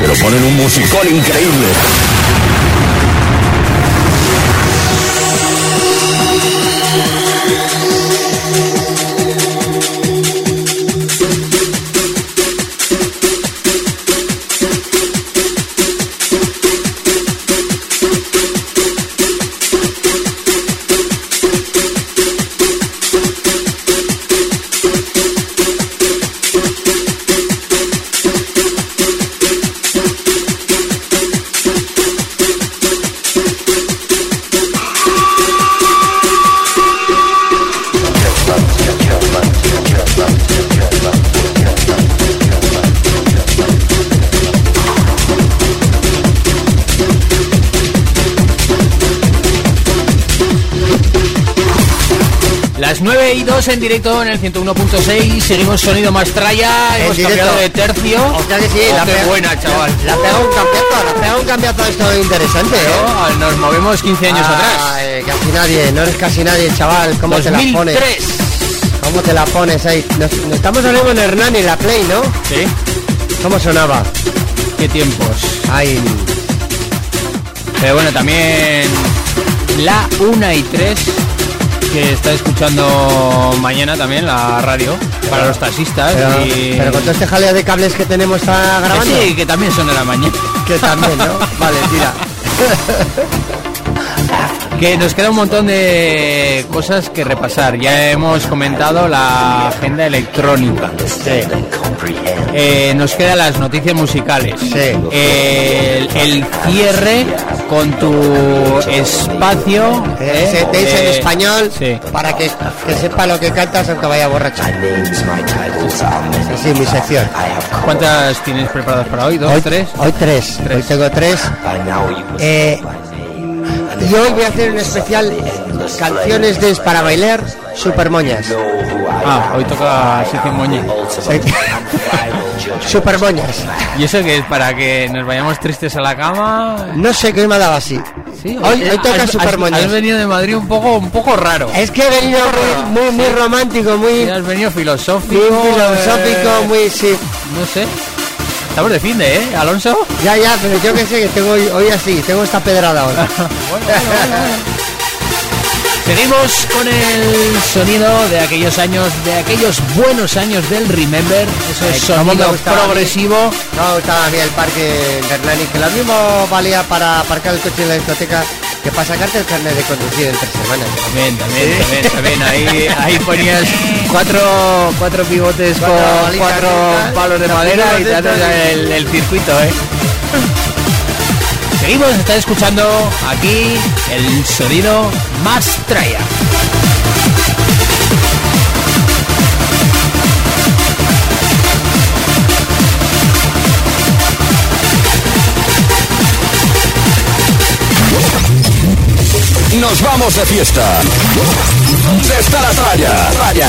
B: Pero ponen un musicón increíble.
A: 9 y 2 en directo en el 101.6. Seguimos sonido.
D: En
A: Hemos
D: directo.
A: cambiado de tercio.
D: O sea que sí,
A: Oh,
D: la
A: qué
D: pega-
A: buena, chaval.
D: La pega un campeonato, la pega un campeonato esto interesante, ¿eh?
A: No, Nos movemos 15 años atrás.
D: Casi nadie, no eres casi nadie, chaval. ¿Cómo te la pones?
A: 2003.
D: ¿Cómo te la pones ahí? Nos, nos estamos hablando en Hernán y la Play, ¿no?
A: Sí.
D: ¿Cómo sonaba?
A: Qué tiempos.
D: Ay,
A: Pero bueno, también la 1 y 3 que está escuchando mañana también la radio para los taxistas.
D: pero,
A: y...
D: pero con todo este jaleo de cables que tenemos está
A: Que
D: grabando.
A: sí, que también son de la mañana.
D: Que también, ¿no? [laughs] Vale, tira. [laughs]
A: Que nos queda un montón de cosas que repasar. Ya hemos comentado la agenda electrónica. Eh, nos quedan las noticias musicales.
D: Sí.
A: El, el cierre con tu espacio.
D: Eh,
A: ¿eh?
D: te dice en
A: Eh,
D: español
A: Sí.
D: para que, que sepa lo que cantas aunque vaya borracho. Sí, mi sección.
A: ¿Cuántas tienes preparadas para hoy? ¿Dos?
D: Hoy,
A: ¿Tres?
D: Hoy tres.
A: Tres.
D: Hoy tengo tres. Eh, y hoy voy a hacer un especial canciones de para bailar super moñas.
A: Ah, hoy toca sección moña. [laughs]
D: super moñas.
A: ¿Y eso que es para que nos vayamos tristes a la cama?
D: No sé qué me ha dado así.
A: Sí,
D: hoy, hoy toca
A: has-
D: super moñas.
A: Has venido de Madrid un poco, un poco raro.
D: Es que he venido muy, muy, muy romántico, muy,
A: Y has venido filosófico.
D: muy filosófico,
A: eh,
D: muy sí.
A: No sé. Estamos de fin de, ¿eh, Alonso?
D: Ya, ya, pero yo que sé que tengo hoy, hoy así, tengo esta pedrada hoy. [laughs]
A: Bueno, bueno, bueno. Seguimos con el sonido de aquellos años, de aquellos buenos años del Remember, ese
D: me
A: sonido progresivo.
D: No me gustaba a mí el parque de Hernani, que lo mismo valía para aparcar el coche en la discoteca que para sacarte el carnet de conducir en tres semanas.
A: También, también, también, también. Ahí, ahí ponías [laughs] cuatro, cuatro pivotes
D: Cuatro
A: con cuatro palos de madera y te el, el circuito, ¿eh? Seguimos, está escuchando aquí el sonido más traya.
B: nos vamos de fiesta. ¿Dónde está la tralla? Tralla.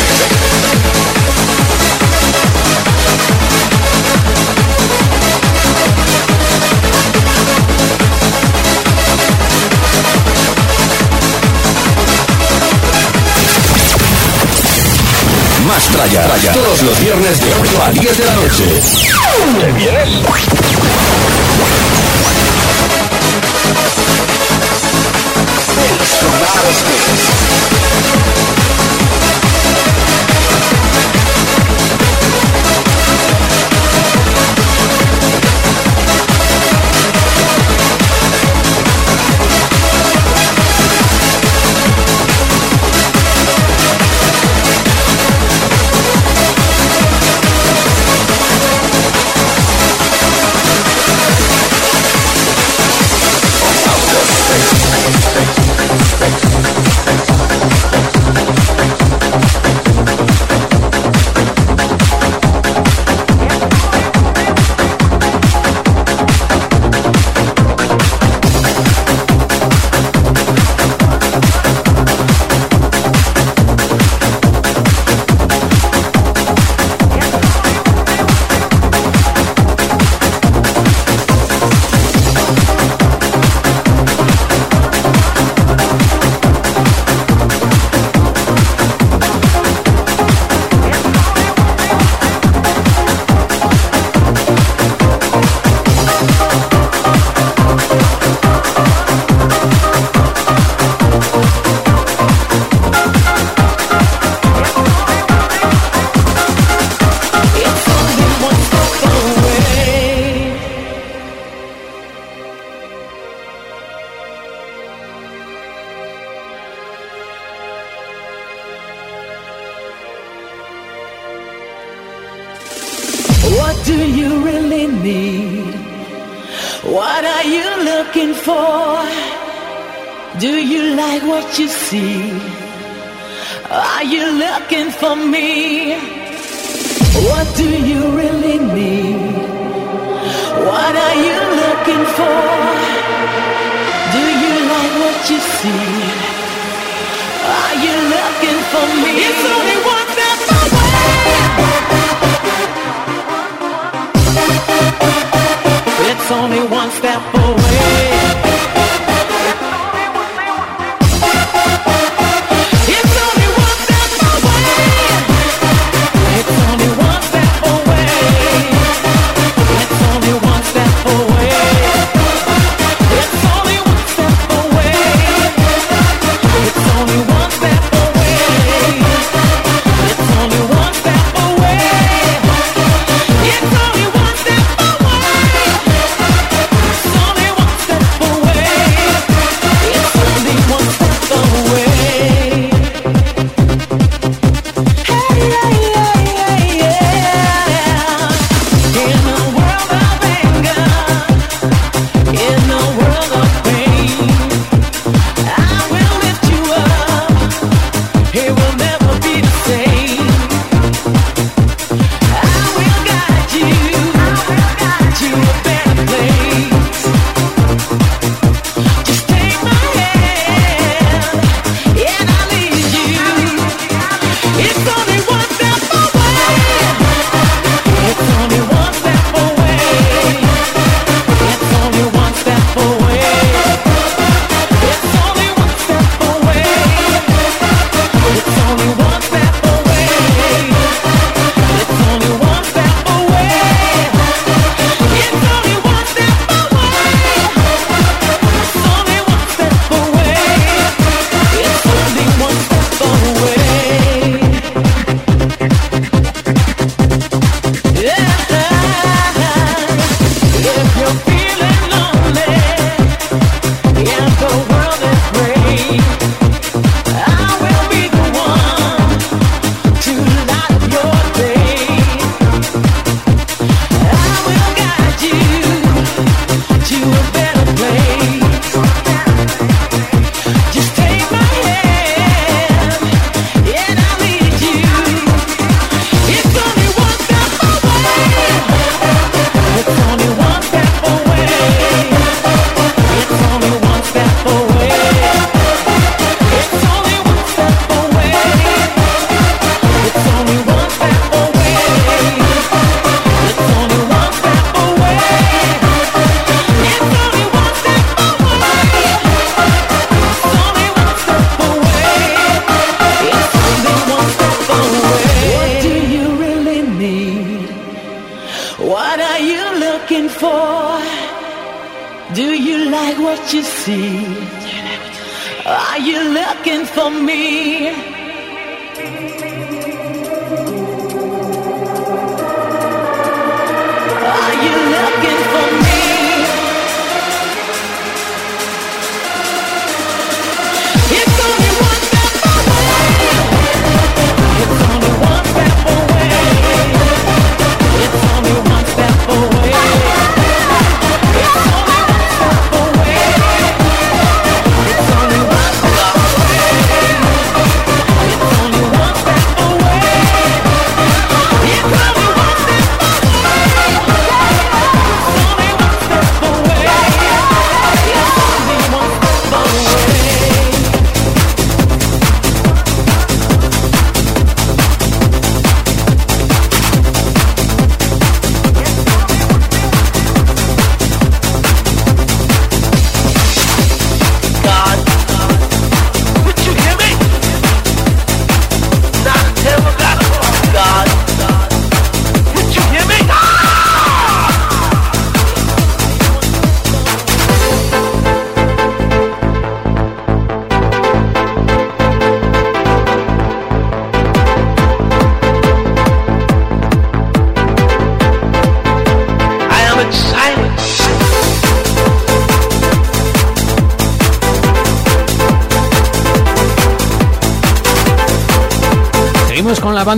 B: Más tralla. Todos los viernes de 8 a 10 de la noche. ¿Te vienes?
C: What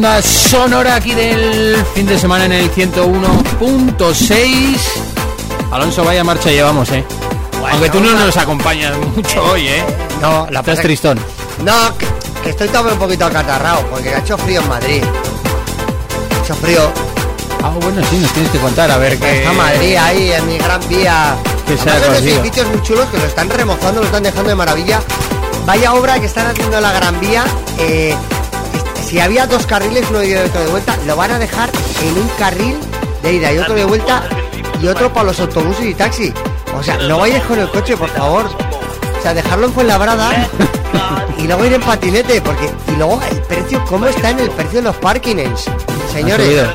A: banda sonora aquí del fin de semana en el 101.6. Alonso, vaya marcha llevamos, ¿eh? Aunque tú no nos acompañas mucho hoy, ¿eh?
D: No, la
A: Estás tristón.
D: No, que, que estoy también un poquito acatarrado, porque ha hecho frío en Madrid. Ha hecho frío.
A: Ah, bueno, sí, nos tienes que contar, a ver qué...
D: Está Madrid ahí, en mi gran vía.
A: Que se ha
D: Además, hay unos
A: conseguido.
D: edificios muy chulos que lo están remozando, lo están dejando de maravilla. Vaya obra que están haciendo en la Gran Vía. eh, si había dos carriles, uno de ida y otro de vuelta, lo van a dejar en un carril de ida y otro de vuelta y otro para los autobuses y taxi. O sea, no vayas con el coche, por favor. O sea, dejarlo en Fuenlabrada [laughs] y luego ir en patinete, porque y luego el precio, ¿cómo está en el precio de los parkings? Señores,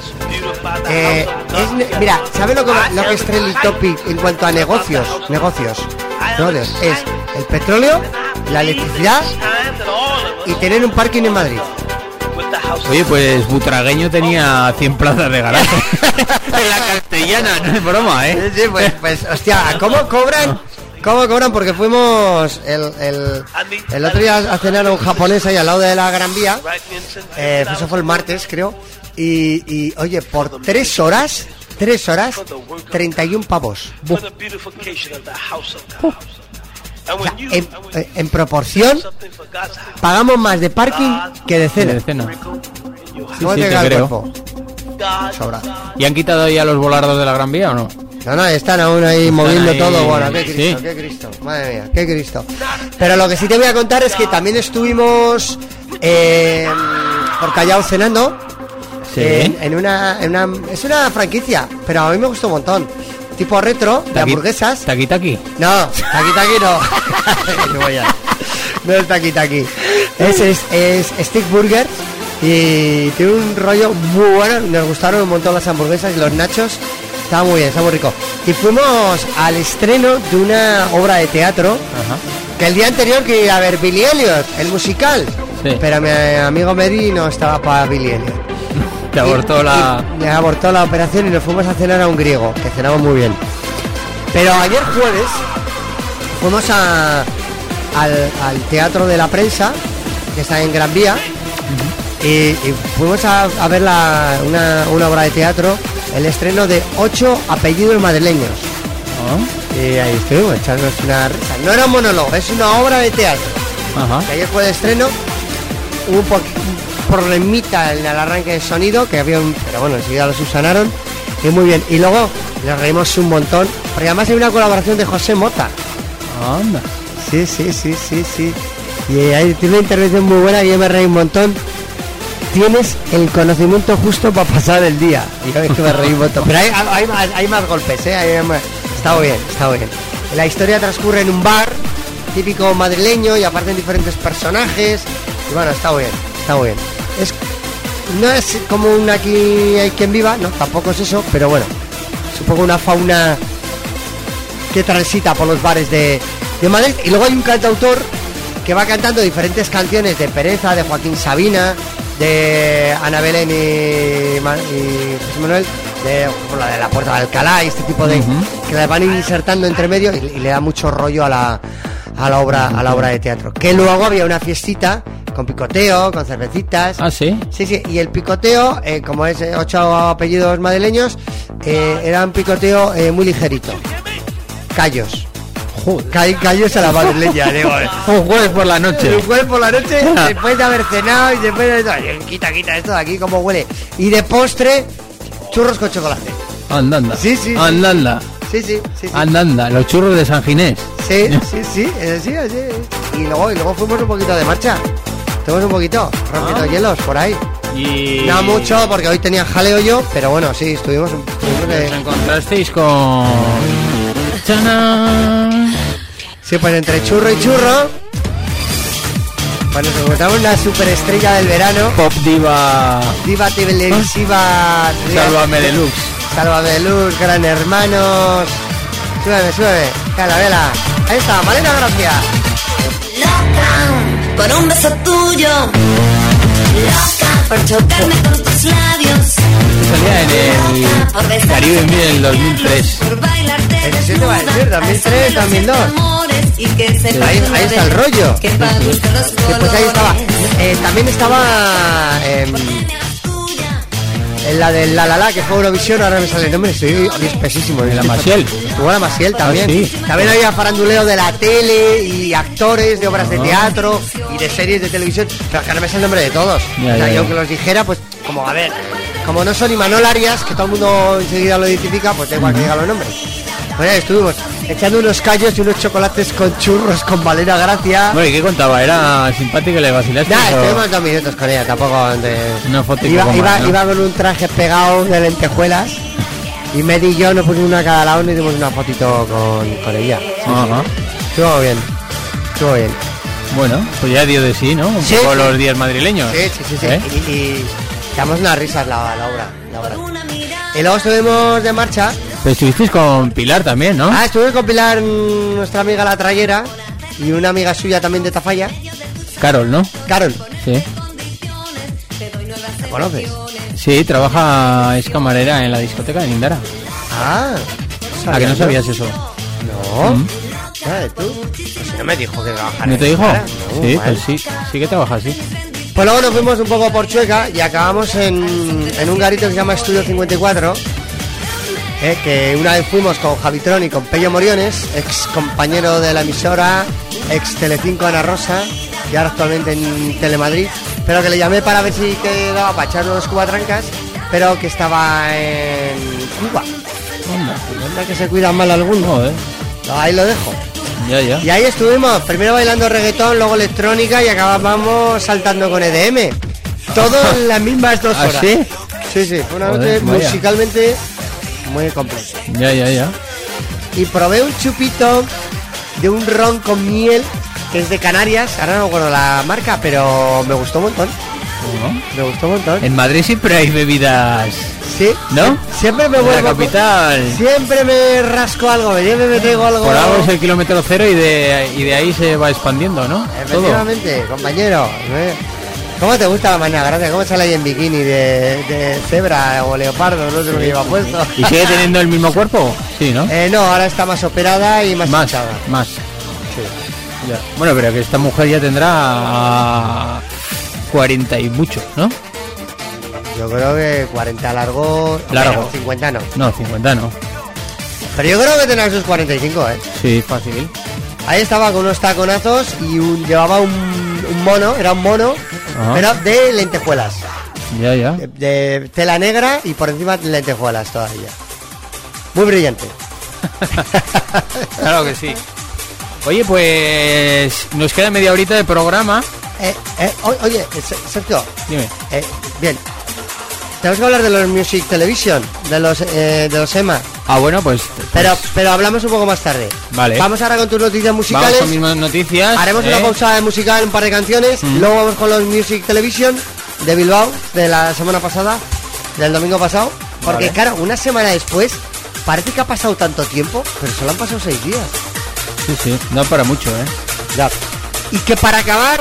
D: eh, es mira, ¿sabe lo que, lo que es trending topic en cuanto a negocios? Negocios. Brothers, es el petróleo, la electricidad y tener un parking en Madrid.
A: Oye, pues Butragueño tenía 100 plazas de garaje. [laughs] en la castellana, no es broma, ¿eh?
D: Sí, sí, pues, pues, hostia, ¿cómo cobran? ¿Cómo cobran? Porque fuimos el, el, el otro día a cenar a un japonés ahí al lado de la Gran Vía. Eh, eso fue el martes, creo. Y, y, oye, por tres horas, tres horas, 31 pavos. Buf. O sea, en, eh, en proporción, pagamos más de parking que de cena.
A: De cena.
D: ¿Cómo
A: sí,
D: te
A: creo.
D: Sobra.
A: ¿Y han quitado ya los volardos de la Gran Vía o no?
D: No, no, están aún ahí
A: Están
D: moviendo
A: ahí,
D: todo. Bueno, qué Cristo,
A: sí.
D: qué Cristo. Madre mía, qué Cristo. Pero lo que sí te voy a contar es que también estuvimos eh, por Callao cenando.
A: Sí.
D: En, en una, en una. Es una franquicia, pero a mí me gustó un montón. Tipo retro, de
A: Taqui-
D: hamburguesas.
A: Taki Taki.
D: No, Taki Taki no. No voy a- no es Taki Taki. Es, es, es Stick Burger y tiene un rollo muy bueno. Nos gustaron un montón las hamburguesas y los nachos. Estaba muy bien, está muy rico. Y fuimos al estreno de una obra de teatro que el día anterior que iba a ver Billy Elliot, el musical.
A: Sí.
D: Pero mi amigo Mary no estaba para Billy Elliot.
A: Te abortó
D: Y-
A: la...
D: y me abortó la operación y nos fuimos a cenar a un griego, que cenamos muy bien. Pero ayer jueves fuimos a, al, al Teatro de la Prensa, que está en Gran Vía, y, y fuimos a, a ver la- una, una obra de teatro, el estreno de ocho apellidos madrileños. Y ahí estuvimos echándonos una risa. No era un monólogo, es una obra de teatro. Ayer fue de estreno, hubo un problemita en el arranque de sonido, que había un, pero bueno, enseguida lo subsanaron, y muy bien. Y luego nos reímos un montón, porque además hay una colaboración de José Mota.
A: Anda.
D: Sí, sí, sí, sí, sí. Y ahí tiene una intervención muy buena y yo me reí un montón. Tienes el conocimiento justo para pasar el día. Y que me reí un montón. Pero hay, hay más, hay más golpes, ¿eh? Hay más- Está bien, está bien. La historia transcurre en un bar típico madrileño y aparecen diferentes personajes. Y bueno, está bien, está bien. Es, no es como un aquí hay quien viva, no, tampoco es eso, pero bueno. Poco una fauna que transita por los bares de, de Madrid. Y luego hay un cantautor que va cantando diferentes canciones de Pereza, de Joaquín Sabina, de Ana Belén y, Ma- y José Manuel, de la de la Puerta de Alcalá y este tipo de que la van insertando entre medio y, y le da mucho rollo a la, a la obra a la obra de teatro. Que luego había una fiestita con picoteo, con cervecitas.
A: Ah, sí.
D: Sí, sí, y el picoteo, eh, como es eh, ocho apellidos madrileños, eh, era un picoteo eh, muy ligerito. Callos. Ca- callos a la madrileña, [laughs] digo.
A: Un jueves por la noche.
D: Un jueves por la noche, [laughs] después de haber cenado y después de... Quita, quita esto de aquí, cómo huele. Y de postre, churros con chocolate.
A: Anda, anda.
D: Sí, sí, sí. Sí, sí, sí. sí.
A: Anda, anda. Los churros de San Ginés.
D: Sí, sí, sí, es así, así. Y luego, y luego fuimos un poquito de marcha. Fuimos un poquito, rompiendo
A: Ah.
D: hielos por ahí.
A: Y...
D: No mucho, porque hoy tenía jaleo yo, pero bueno, sí, estuvimos... un- de-
A: encontrasteis con... ¡Tadán!
D: Sí, pues entre churro y churro. Pues nos encontramos la superestrella del verano.
A: Pop diva...
D: Diva televisiva.
A: Sálvame Deluxe.
D: Sálvame de luz, gran hermanos. Súbeme, súbeme. Cala, vela. Ahí está, Malena Gracia.
F: Loca por un beso tuyo. Loca por chocarme con tus labios.
A: Salía en el Caribe en el 2003.
F: por bailarte
D: te va a decir, 2003, 2002.
F: Y que se
D: Ahí, ahí está el rollo.
F: Que pa' gustar los
D: Después ahí estaba. Eh, también estaba. em, en la del La La La, que fue Eurovisión, ahora me sale el nombre, estoy espesísimo.
A: En la Masiel.
D: Estuvo la Masiel también.
A: Ah, sí.
D: También había faranduleo de la tele y actores de obras de teatro y de series de televisión. Pero que no me sé el nombre de todos.
A: Ya,
D: o sea,
A: ya,
D: yo
A: ya.
D: aunque los dijera, pues como a ver, como no son Imanol Arias, que todo el mundo enseguida lo identifica, pues igual que diga los nombres. Pues ahí estuvimos echando unos callos y unos chocolates con churros con Valera Gracia.
A: Bueno, ¿y qué contaba? ¿Era simpático y le vacilaste?
D: Ya, estuvimos dos minutos con ella, tampoco. de-
A: Una foto y
D: iba, iba,
A: ¿no?
D: con un traje pegado de lentejuelas. Y Medi y yo nos pusimos una a cada lado y dimos una fotito con, con ella.
A: Ajá.
D: Estuvo bien. Estuvo bien.
A: Bueno, pues ya dio de sí, ¿no? Un
D: Sí,
A: poco
D: sí.
A: los días madrileños.
D: Sí, sí, sí. sí.
A: ¿Eh?
D: Y, y damos unas risas la, la obra. La obra. Y luego estuvimos de marcha.
A: Pero estuvisteis con Pilar también, ¿no?
D: Ah, estuve con Pilar, mm, nuestra amiga la trayera. Y una amiga suya también de Tafalla.
A: Carol, ¿no?
D: Carol,
A: Sí.
D: ¿la conoces?
A: Sí, trabaja, es camarera en la discoteca de Indara.
D: Ah.
A: ¿A que no sabías eso?
D: No.
A: Mm.
D: ¿Sabes tú? Pues no me dijo que trabajara.
A: ¿No te dijo?
D: No,
A: sí,
D: mal.
A: pues sí, sí que trabaja así.
D: Pues luego nos fuimos un poco por Chueca y acabamos en, en un garito que se llama Estudio 54. Eh, que una vez fuimos con Javitron y con Pello Moriones, ex compañero de la emisora, ex Telecinco Ana Rosa, y ahora actualmente en Telemadrid, pero que le llamé para ver si quedaba para echar unos cubatrancas, pero que estaba en Cuba.
A: Anda.
D: Anda que se cuidan mal algunos.
A: Joder.
D: Ahí lo dejo.
A: Ya, ya.
D: Y ahí estuvimos, primero bailando reggaetón, luego electrónica y acabamos saltando con EDM. Todo [laughs] en las mismas dos
A: ¿Ah,
D: horas.
A: sí?
D: Sí, sí, fue una noche musicalmente muy completa.
A: Ya, ya, ya.
D: Y probé un chupito de un ron con miel que es de Canarias, ahora no me acuerdo la marca, pero me gustó un montón. Me gustó un montón.
A: En Madrid siempre hay bebidas,
D: Sí,
A: ¿no?
D: siempre me
A: En la
D: vuelvo.
A: capital.
D: Siempre me rasco algo, siempre me traigo algo.
A: Por algo es el kilómetro cero y de, y de ahí se va expandiendo, ¿no? Todo.
D: Efectivamente, compañero. ¿eh? ¿Cómo te gusta la mañana? Gracias. ¿Cómo sale ahí en bikini de, de cebra o leopardo? No sé lo que lleva puesto.
A: ¿Y sigue teniendo el mismo cuerpo? Sí, ¿no?
D: Eh, no, ahora está más operada y más,
A: más,
D: hinchada.
A: más. Ya. Bueno, pero que esta mujer ya tendrá 40 y mucho, ¿no?
D: Yo creo que 40 largo.
A: Largo.
D: Bueno, 50 no.
A: No, 50 no.
D: Pero yo creo que tendrá sus 45, ¿eh?
A: Sí, fácil.
D: Ahí estaba con unos taconazos y un, llevaba un, un mono, era un mono,
A: Ajá.
D: pero de lentejuelas.
A: Ya, ya.
D: De, de tela negra y por encima lentejuelas todavía. Muy brillante. [laughs]
A: Claro que sí. Oye, pues nos queda media horita de programa.
D: Eh, eh, o- oye, Se- Sergio,
A: Dime.
D: eh, bien. Tenemos que hablar de los Music Television, de los eh, de los EMA.
A: Ah, bueno, pues...
D: Pero, pero hablamos un poco más tarde.
A: Vale.
D: Vamos ahora con tus noticias
A: Vamos
D: musicales.
A: con mis noticias.
D: Haremos
A: ¿eh?
D: una pausa musical, un par de canciones.
A: Mm.
D: Luego vamos con los Music Television de Bilbao de la semana pasada, del domingo pasado. Porque
A: Vale.
D: claro, una semana después parece que ha pasado tanto tiempo, pero solo han pasado seis días.
A: Sí, sí, no para mucho, ¿eh?
D: Ya. Y que para acabar,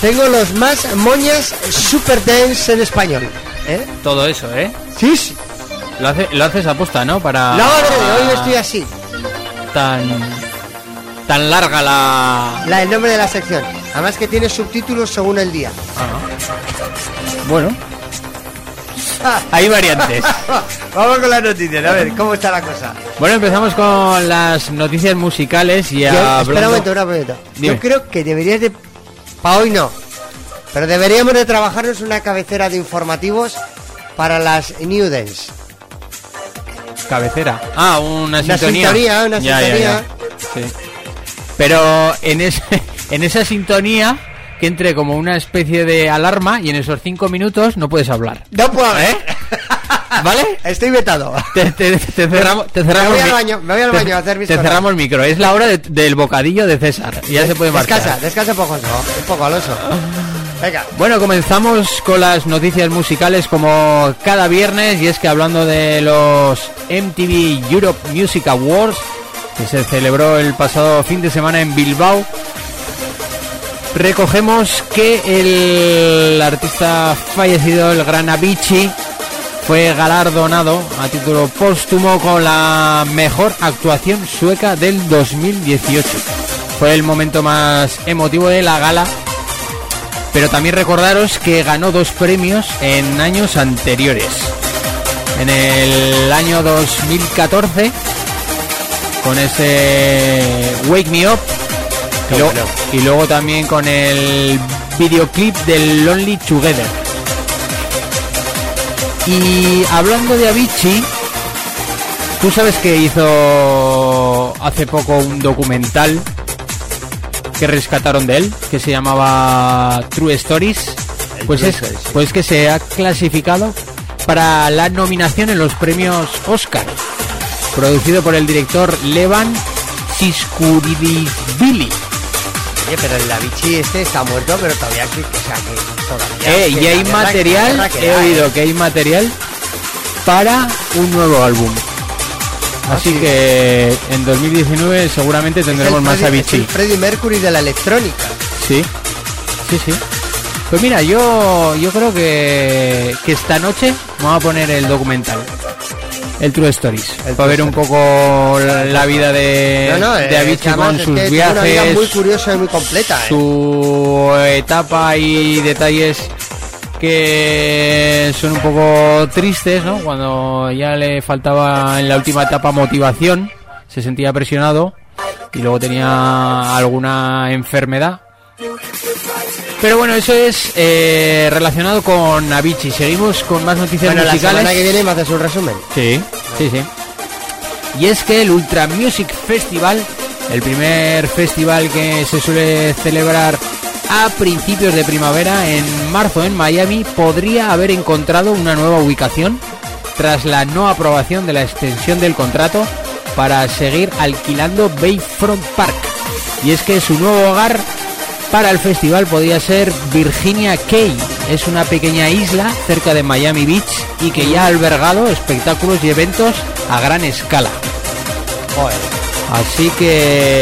D: tengo los más moñas super dance en español. ¿Eh?
A: Todo eso, ¿eh?
D: Sí, sí.
A: Lo, hace, lo haces aposta, ¿no? Para...
D: No, no, hoy estoy así.
A: Tan... Tan larga la...
D: La, el nombre de la sección. Además que tiene subtítulos según el día.
A: Bueno, hay variantes. [laughs]
D: Vamos con las noticias, a ver, ¿cómo está la cosa?
A: Bueno, empezamos con las noticias musicales y
D: Yo- espera un momento, un momento.
A: Dime.
D: Yo creo que deberías de... Para hoy no. Pero deberíamos de trabajarnos una cabecera de informativos para las New Dance.
A: Cabecera. Ah, una
D: Una
A: sintonía.
D: sintonía, una
A: Ya,
D: sintonía.
A: ya. Sí. Pero en, ese, [laughs] en esa sintonía que entre como una especie de alarma y en esos cinco minutos no puedes hablar.
D: No puedo,
A: ¿Eh? ¿Vale?
D: Estoy vetado.
A: Te, te- te cerramos, te cerramos
D: Me voy al
A: mi-
D: baño, me voy al
A: te-
D: baño a hacer mis
A: Te
D: cosas.
A: cerramos el micro. Es la hora de- del bocadillo de César. Ya se puede marchar.
D: Descansa, descansa un poco, un poco, Alonso.
A: Bueno, comenzamos con las noticias musicales como cada viernes y es que hablando de los MTV Europe Music Awards que se celebró el pasado fin de semana en Bilbao, recogemos que el artista fallecido, el gran Avicii, fue galardonado a título póstumo con la mejor actuación sueca del 2018. Fue el momento más emotivo de la gala pero también recordaros que ganó dos premios en años anteriores. En el año 2014, con ese Wake Me Up, y, luego- y luego también con el videoclip del Lonely Together. Y hablando de Avicii, tú sabes que hizo hace poco un documental que rescataron de él, que se llamaba True Stories, pues es pues que se ha clasificado para la nominación en los premios Oscar, producido por el director Levan Siskuridisvili.
D: Oye, pero el Avicii este está muerto, pero todavía que, o sea, que todavía...
A: Eh, y hay material, he oído
D: eh.
A: que hay material para un nuevo álbum. Así
D: sí.
A: que en 2019 seguramente tendremos más
D: es
A: Avicii.
D: el Freddie Mercury de la electrónica.
A: Sí, sí, sí. Pues mira, yo, yo creo que, que esta noche vamos a poner el documental. El True Stories.
D: El
A: para
D: True
A: ver un poco la, la vida de,
D: No, no,
A: de Avicii
D: que además
A: con
D: es
A: sus
D: que tiene una vida
A: viajes,
D: muy curiosa y muy completa. eh.
A: su etapa y detalles que son un poco tristes, ¿no? Cuando ya le faltaba en la última etapa motivación, se sentía presionado y luego tenía alguna enfermedad. Pero bueno, eso es eh, relacionado con Avicii. Seguimos con más noticias
D: Bueno, la
A: musicales.
D: semana que viene me haces un resumen.
A: Sí, sí, sí. Y es que el Ultra Music Festival, el primer festival que se suele celebrar a principios de primavera en marzo en Miami, podría haber encontrado una nueva ubicación tras la no aprobación de la extensión del contrato para seguir alquilando Bayfront Park. Y es que su nuevo hogar para el festival podría ser Virginia Cay. Es una pequeña isla cerca de Miami Beach y que ya ha albergado espectáculos y eventos a gran escala. Así que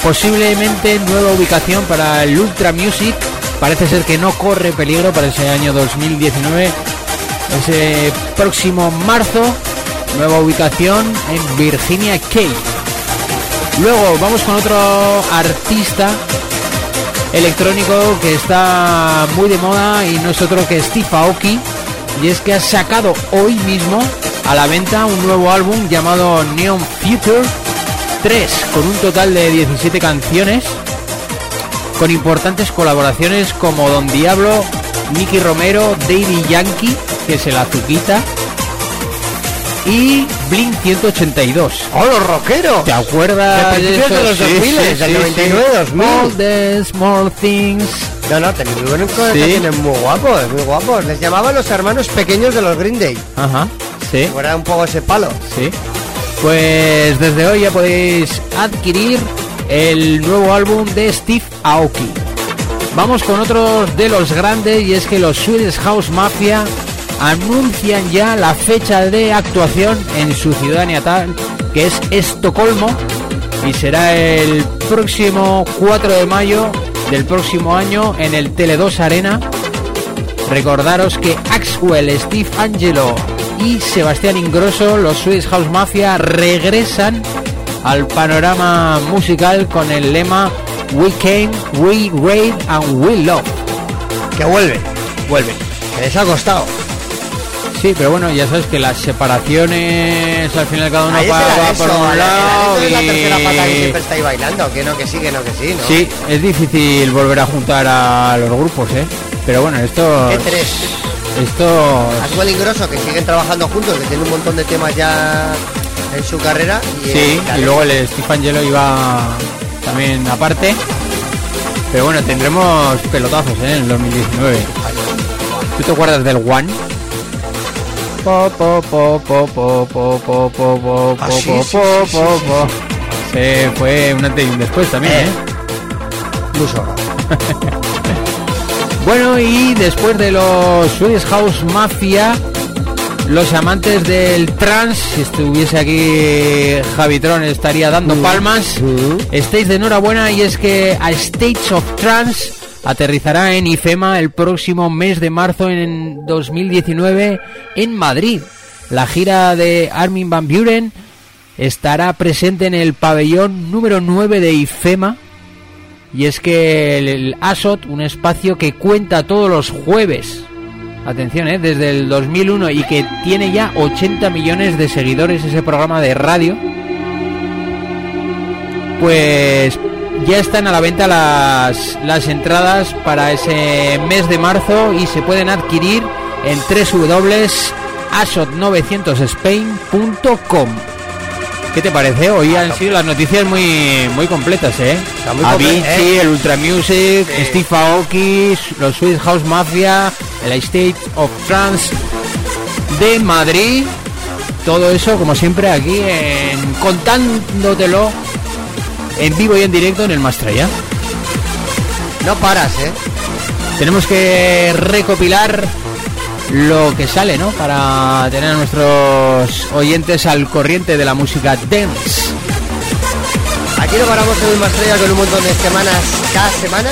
A: posiblemente nueva ubicación para el Ultra Music. Parece ser que no corre peligro para ese año 2019. Ese próximo marzo, nueva ubicación en Virginia Cay. Luego vamos con otro artista electrónico que está muy de moda y no es otro que Steve Aoki. Y es que ha sacado hoy mismo a la venta un nuevo álbum llamado Neon Future 3, con un total de 17 canciones, con importantes colaboraciones como Don Diablo, Nicky Romero, Daddy Yankee, que es el azuquita, y Blink 182.
D: ¡Oh, los rockeros!
A: ¿Te acuerdas
D: De de los 2000, del 99, 2000.
A: All the small things.
D: No, no, tenían muy buenos
A: Sí.
D: canciones muy guapos, muy guapos. Les llamaban los hermanos pequeños de los Green Day.
A: Ajá, sí,
D: un poco ese palo.
A: sí. Pues desde hoy ya podéis adquirir el nuevo álbum de Steve Aoki. Vamos con otros de los grandes y es que los Swedish House Mafia anuncian ya la fecha de actuación en su ciudad natal, que es Estocolmo, y será el próximo 4 de mayo del próximo año en el Tele2 Arena. Recordaros que Axwell, Steve Angelo y Sebastián Ingrosso, los Swedish House Mafia, regresan al panorama musical con el lema We Came, We Raid and We Love.
D: Que vuelven,
A: Vuelven.
D: que les ha costado.
A: Sí, pero bueno, ya sabes que las separaciones al final cada uno va, por un lado
D: es la tercera pata que
A: y...
D: siempre estáis bailando, que no, que sí, que no, que sí, ¿no?
A: Sí, es difícil volver a juntar a los grupos, ¿eh? Pero bueno, esto... Esto.
D: Actual y Grosso, que siguen trabajando juntos, que tienen un montón de temas ya en su carrera. Y eh,
A: sí,
D: y
A: luego el Steve Angelo iba también aparte. Pero bueno, tendremos pelotazos eh, en el 2019. ¿Tú te acuerdas del One?
D: Ah,
A: Se eh, fue un antes y un después también,
D: ¿eh? Incluso. [laughs]
A: Bueno, y después de los Swedish House Mafia, los amantes del trans, si estuviese aquí Javitron estaría dando palmas. Estáis de enhorabuena y es que a States of Trance aterrizará en IFEMA el próximo mes de marzo en 2019 en Madrid. La gira de Armin Van Buren estará presente en el pabellón número 9 de IFEMA y es que el, ASOT, un espacio que cuenta todos los jueves, atención, ¿eh? desde el 2001 y que tiene ya 80 millones de seguidores ese programa de radio, pues ya están a la venta las, las entradas para ese mes de marzo y se pueden adquirir en www.asot900spain.com. ¿Qué te parece? Hoy han sido las noticias muy muy completas, ¿eh?
D: muy
A: Avicii,
D: ¿eh?
A: el Ultra Music, Steve Aoki, los Sweet House Mafia, el State of Trance de Madrid. Todo eso, como siempre, aquí en contándotelo en vivo y en directo en el Mastraya.
D: No paras, ¿eh?
A: Tenemos que recopilar lo que sale, ¿no? Para tener a nuestros oyentes al corriente de la música dance.
D: Aquí no paramos en el Mastrella con un montón de semanas cada semana,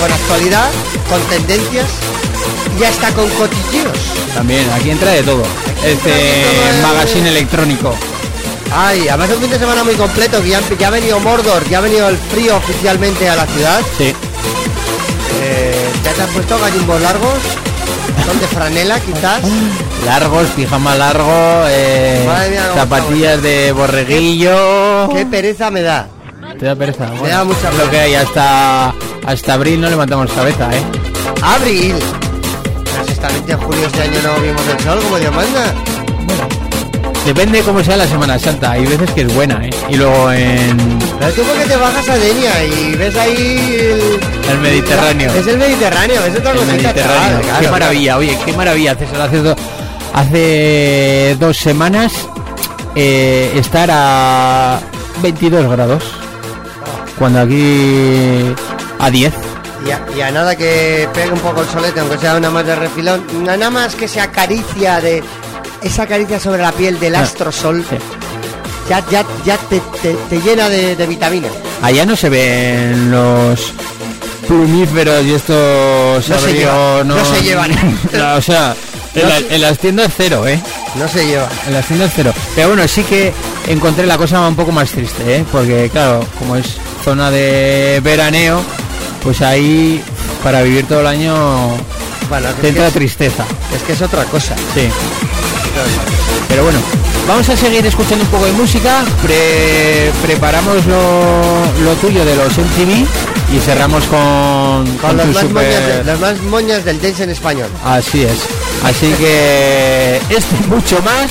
D: con actualidad, con tendencias y hasta con cotilleos.
A: También, aquí entra de todo. Este magazine electrónico.
D: Ay, además es un fin de semana muy completo, que ya, ya ha venido Mordor, ya ha venido el frío oficialmente a la ciudad.
A: Sí.
D: Eh, ya te has puesto gallimbos largos, son de franela quizás.
A: Largos, pijama largo, eh,
D: mía,
A: zapatillas de borreguillo.
D: Qué pereza me da.
A: Te da pereza.
D: Me da mucha
A: es lo que hay hasta hasta abril no levantamos cabeza, ¿eh?
D: Abril. Si esta julio este año no vimos el sol como Dios manda.
A: Depende cómo sea la Semana Santa. Hay veces que es buena, ¿eh? Y luego en
D: Pero tú porque te bajas a Denia y ves ahí el...
A: el Mediterráneo.
D: Es el Mediterráneo, es otra
A: El
D: cosita,
A: Mediterráneo.
D: claro,
A: qué maravilla, oye, qué maravilla, César. Hace, do- hace dos semanas eh, estar a 22 grados. Cuando aquí a 10.
D: Y a, y a nada que pegue un poco el solete, aunque sea una más de refilón, na- nada más que se acaricia de esa caricia sobre la piel del
A: Ah,
D: astrosol, ya, ya, ya te, te- te llena de, de vitaminas.
A: Allá no se ven los plumíferos y estos
D: No se llevan, no se llevan. [laughs]
A: No, o sea, en, la- en las tiendas cero, ¿eh?
D: No se lleva.
A: En las tiendas cero. Pero bueno, sí que encontré la cosa un poco más triste, ¿eh? Porque claro, como es zona de veraneo, pues ahí para vivir todo el año
D: Bueno,
A: te entra
D: es,
A: tristeza.
D: es que es otra cosa.
A: Sí. Pero bueno, vamos a seguir escuchando un poco de música. Pre- preparamos lo, lo tuyo de los MTV y cerramos con,
D: Con
A: con
D: las más,
A: super-
D: moñas de- las más moñas del dance en español.
A: Así es. Así que esto mucho más.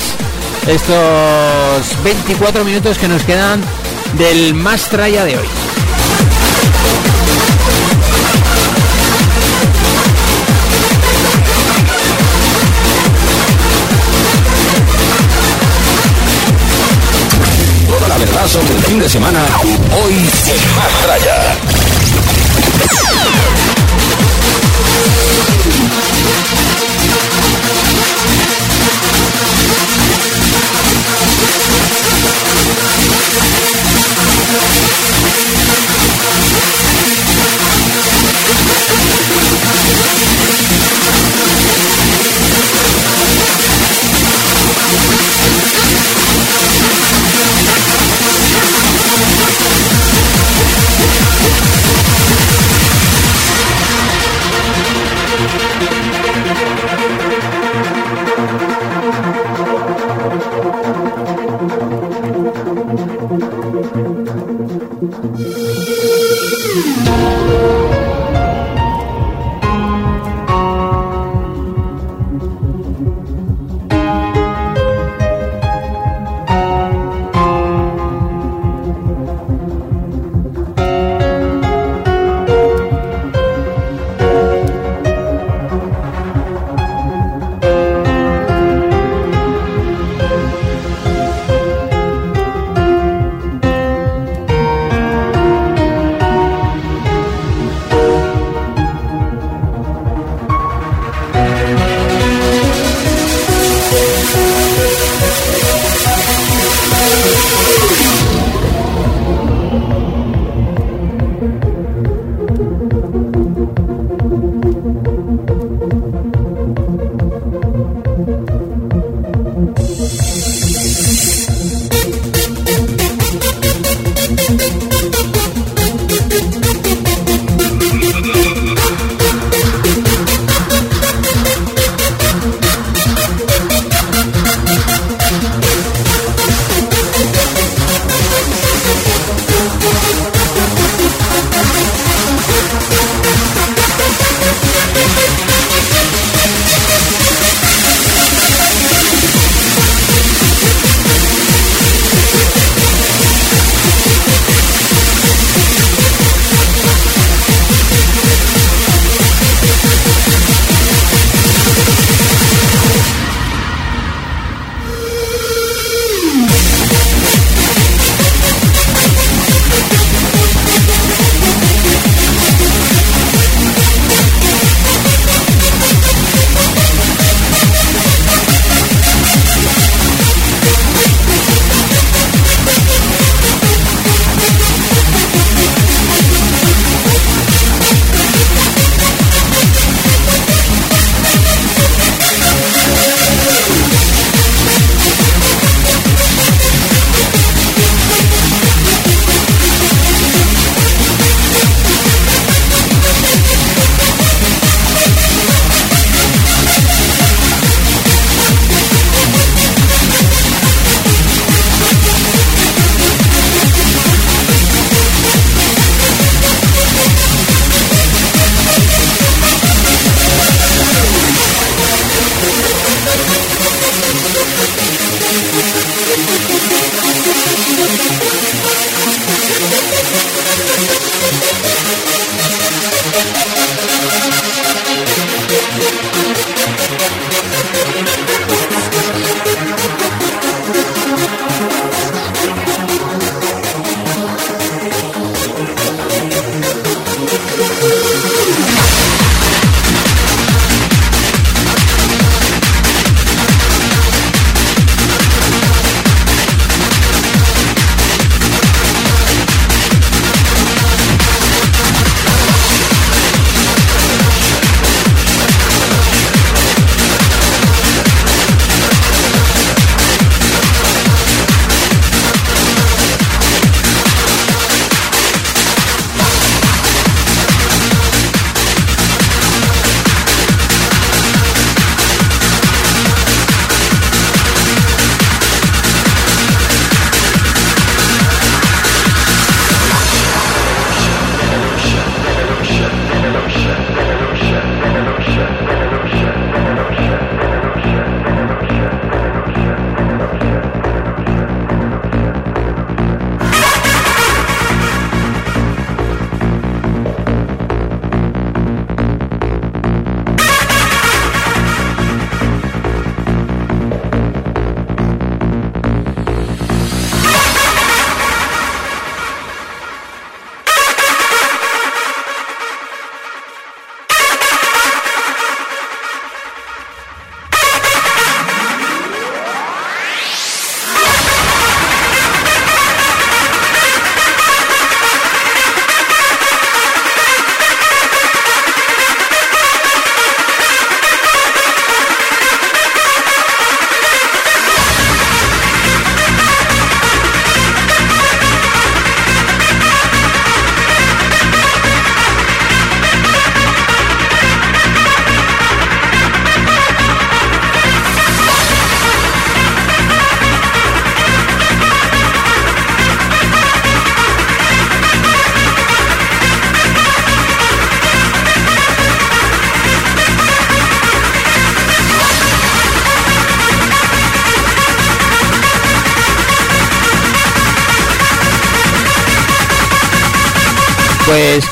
A: Estos 24 minutos que nos quedan del más traya de hoy.
B: paso del fin de semana, hoy en Más
A: Raya.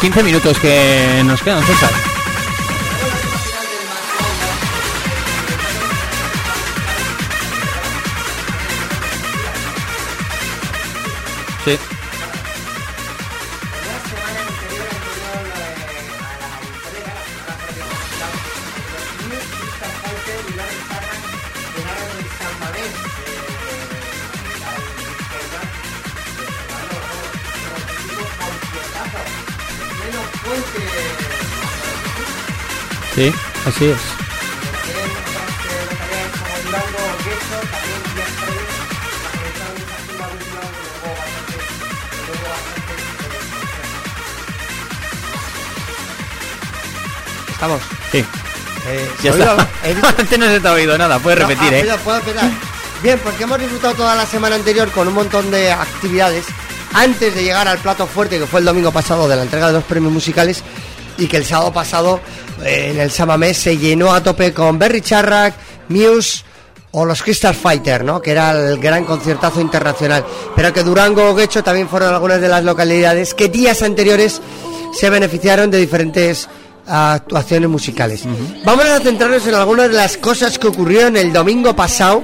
A: 15 minutos que nos quedan, César. Así es.
D: Estamos.
A: Sí.
D: Eh,
A: Ya está. [laughs] Antes no se te ha oído nada, puedes
D: No,
A: repetir,
D: ah,
A: ¿eh?
D: mira, puedo esperar. Bien, porque hemos disfrutado toda la semana anterior con un montón de actividades antes de llegar al plato fuerte que fue el domingo pasado de la entrega de los premios musicales y que el sábado pasado en el Samamés se llenó a tope con Berry Charrack, Muse o los Crystal Fighter, ¿no? Que era el gran conciertazo internacional. Pero que Durango o Guecho también fueron algunas de las localidades que días anteriores se beneficiaron de diferentes actuaciones musicales. Vamos a centrarnos en algunas de las cosas que ocurrieron el domingo pasado.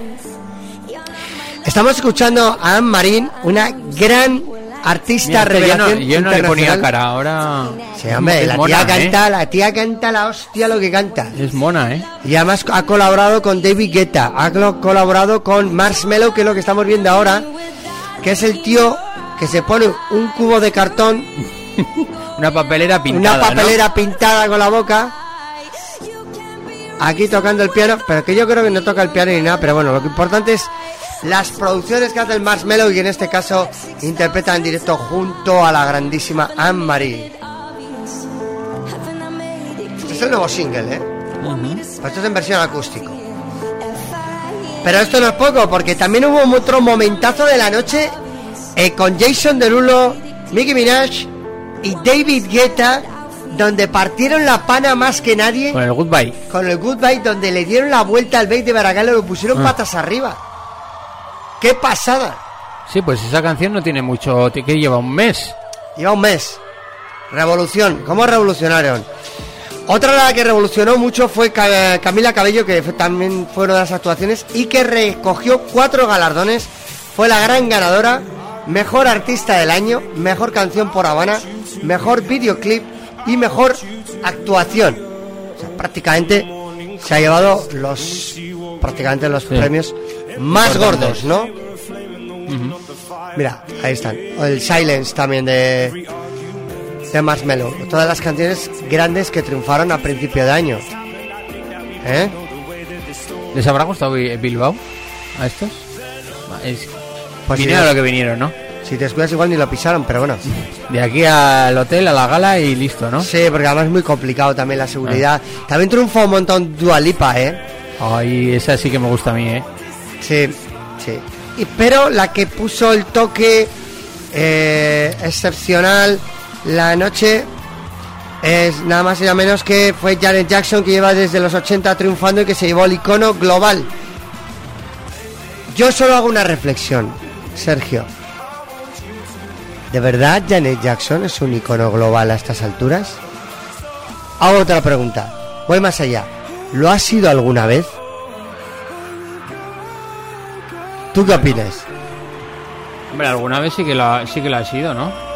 D: Estamos escuchando a Anne Marín, una gran artista
A: Mira, que yo no,
D: revelación
A: yo no le ponía cara, ahora...
D: Sí, hombre,
A: es
D: la
A: mona,
D: tía
A: ¿eh?
D: canta, la tía canta la hostia lo que canta.
A: Es mona, ¿eh?
D: Y además ha colaborado con David Guetta, ha colaborado con Marshmello, que es lo que estamos viendo ahora, que es el tío que se pone un cubo de cartón, [laughs]
A: Una papelera pintada,
D: una papelera pintada con la boca, aquí tocando el piano, pero que yo creo que no toca el piano ni nada, pero bueno, lo que importante es las producciones que hace el Marshmello y en este caso interpreta en directo junto a la grandísima Anne-Marie. Este es el nuevo single, ¿eh? Pero Esto es en versión acústico. Pero esto no es poco, porque también hubo otro momentazo de la noche eh, con Jason Derulo, Nicki Minaj y David Guetta, donde partieron la pana más que nadie.
A: Con el goodbye.
D: con el Goodbye, donde le dieron la vuelta al Bait de Baracaldo y lo pusieron
A: Ah.
D: patas arriba. ¡Qué pasada!
A: Sí, pues esa canción no tiene mucho... que lleva un mes.
D: Lleva un mes. Revolución. ¿Cómo revolucionaron? Otra la que revolucionó mucho fue Ca- Camila Cabello, que fue- también fue una de las actuaciones, y que recogió cuatro galardones. Fue la gran ganadora, mejor artista del año, mejor canción por Habana, mejor videoclip y mejor actuación. O sea, prácticamente se ha llevado los prácticamente los premios más gordos, ¿no? Mira, ahí están. El Silence también de, de Marshmello. Todas las canciones grandes que triunfaron a principio de año. ¿Eh?
A: ¿Les habrá gustado Bi- Bilbao a estos? Es...
D: Pues
A: vinieron a lo que vinieron, ¿no?
D: Si te descuidas igual ni lo pisaron, pero bueno.
A: De aquí al hotel, a la gala y listo, ¿no?
D: Sí, porque además es muy complicado también la seguridad. También triunfó un montón Dualipa, ¿eh?
A: Ay, esa sí que me gusta a mí, ¿eh?
D: Sí, sí. Y, pero la que puso el toque eh, excepcional la noche es nada más y nada menos que fue Janet Jackson que lleva desde los 80 triunfando y que se llevó el icono global. Yo solo hago una reflexión, Sergio. ¿De verdad Janet Jackson es un icono global a estas alturas? Hago otra pregunta. Voy más allá. ¿Lo ha sido alguna vez? ¿Tú qué opinas?
A: Hombre, alguna vez sí que lo ha, sí que lo ha sido, ¿no?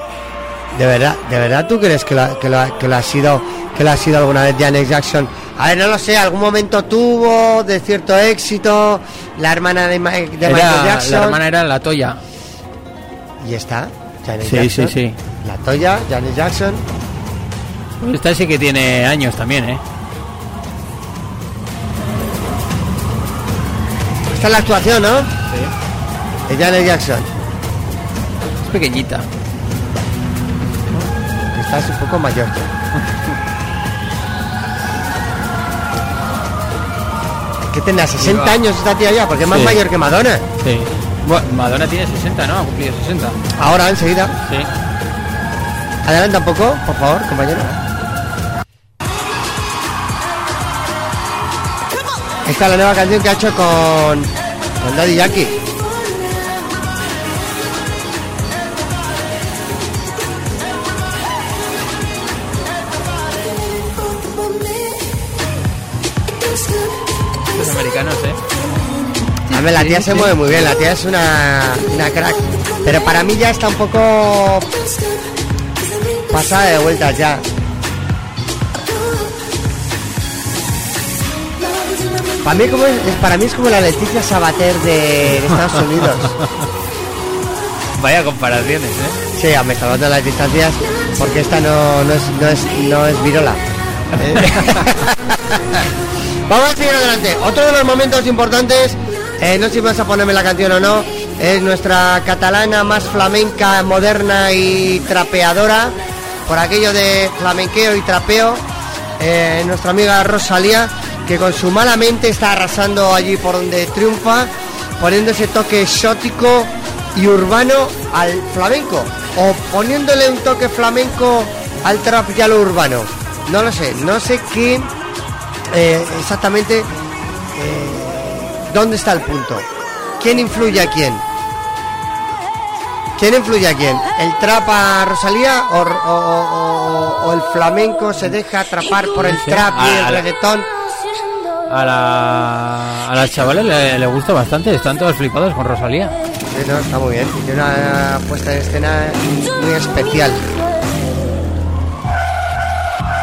D: ¿De verdad, de verdad tú crees que lo, ha- que lo, que lo ha sido que lo ha sido alguna vez Janet Jackson? A ver, no lo sé, algún momento tuvo de cierto éxito, la hermana de, Ma- de
A: Era-
D: Michael Jackson.
A: la hermana era la Toya.
D: Y está, Janet
A: Sí,
D: Jackson.
A: sí, sí.
D: La Toya, Janet Jackson.
A: Esta sí que tiene años también, ¿eh?
D: Esta es la actuación, ¿no? Sí. De Janet Jackson.
A: Es pequeñita.
D: Esta es un poco mayor. Que tendrá 60
A: Iba.
D: años esta tía ya, porque es más
A: Sí.
D: mayor que Madonna.
A: Sí. Bueno, Madonna tiene 60, ¿no? Ha cumplido 60.
D: Ahora, enseguida.
A: Sí.
D: Adelanta un poco, por favor, compañero. Esta es la nueva canción que ha hecho con, con Daddy Yankee. A ver, la tía se mueve muy bien, la tía es una, una crack. Pero para mí ya está un poco pasada de vueltas ya. Para mí, como es, para mí es como la Leticia Sabater de Estados Unidos. [laughs]
A: Vaya comparaciones, ¿eh?
D: Sí, me está dando las distancias porque esta no, no, es, no, es, no es virola. [laughs] [laughs] Vamos a seguir adelante. Otro de los momentos importantes, eh, no sé si vas a ponerme la canción o no, es nuestra catalana más flamenca, moderna y trapeadora, por aquello de flamenqueo y trapeo, eh, nuestra amiga Rosalía, que con su mala mente está arrasando allí por donde triunfa, poniendo ese toque exótico y urbano al flamenco, o poniéndole un toque flamenco al trap y a lo urbano. No lo sé, no sé qué eh, exactamente dónde está el punto. ¿Quién influye a quién? ¿Quién influye a quién? ¿El trap a Rosalía o, o- o- o el flamenco se deja atrapar por el
A: Sí.
D: trap y el
A: la-
D: reggaetón?
A: A la, a las chavales le, le gusta bastante, están todos flipados con Rosalía.
D: Sí, no, está muy bien. Tiene una puesta en escena muy especial.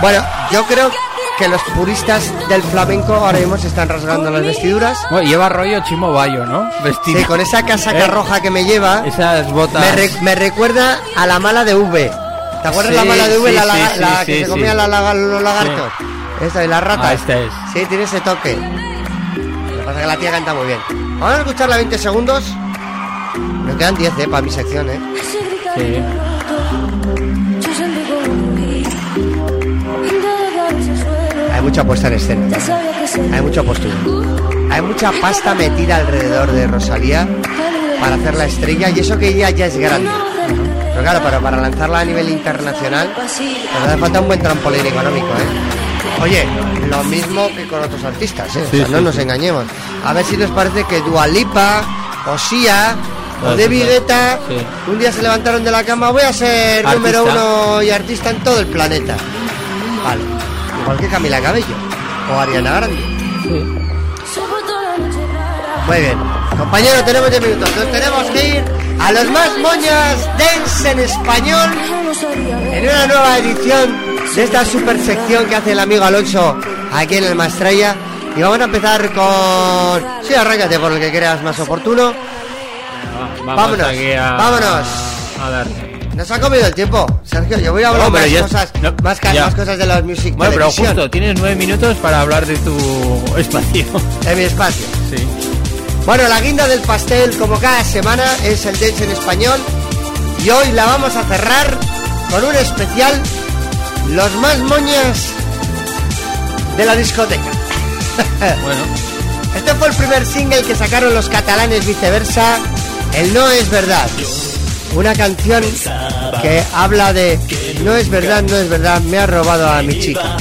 D: Bueno, yo creo que los puristas del flamenco ahora mismo se están rasgando las vestiduras.
A: Bueno, lleva rollo Chimo Bayo, ¿no? Vestido.
D: Sí, con esa casaca
A: ¿Eh?
D: roja que me lleva,
A: Esas botas.
D: me, re- me recuerda a la mala de V. ¿Te acuerdas
A: Sí,
D: la mala de V?
A: sí,
D: la, la
A: sí,
D: que se
A: sí.
D: comían la los lagartos. Esta de las ratas.
A: Ah, esta es.
D: Sí, tiene ese toque. Lo que pasa es que la tía canta muy bien. Vamos a escucharla 20 segundos. Me quedan 10, eh, para mi sección, eh.
A: Sí.
D: Mucha puesta en escena. Hay mucha postura. Hay mucha pasta metida alrededor de Rosalía para hacer la estrella y eso que ella ya es grande. Pero claro, pero para lanzarla a nivel internacional, pues hace falta un buen trampolín económico, ¿eh? Oye, lo mismo que con otros artistas, ¿eh? O
A: Sí,
D: sea,
A: sí,
D: no nos
A: sí.
D: engañemos. A ver si les parece que Dualipa, o Sia, o de. Guetta,
A: Sí.
D: un día se levantaron de la cama, voy a ser
A: Artista.
D: número uno y artista en todo el planeta. Vale. Igual que Camila Cabello o Ariana Grande. Muy bien. Compañero, tenemos 10 minutos. Nos tenemos que ir a los más moñas dance en español en una nueva edición de esta super sección que hace el amigo Alonso aquí en el Mastraya. Y vamos a empezar con... Sí, arráncate por el que creas más oportuno.
A: Vamos
D: Vámonos,
A: aquí a-
D: vámonos.
A: A ver.
D: Nos ha comido el tiempo, Sergio. Yo voy a hablar
A: No,
D: más,
A: ya-
D: cosas,
A: no,
D: más, más cosas de la music
A: Bueno, pero justo, tienes nueve minutos para hablar de tu [laughs] espacio.
D: de mi espacio.
A: Sí.
D: Bueno, la guinda del pastel, como cada semana, es el dance en español. Y hoy la vamos a cerrar con un especial, los más moñas de la discoteca. [laughs]
A: Bueno,
D: Este fue el primer single que sacaron los catalanes viceversa, El No es verdad. Una canción que habla de No es verdad, no es verdad, me ha robado a mi chica.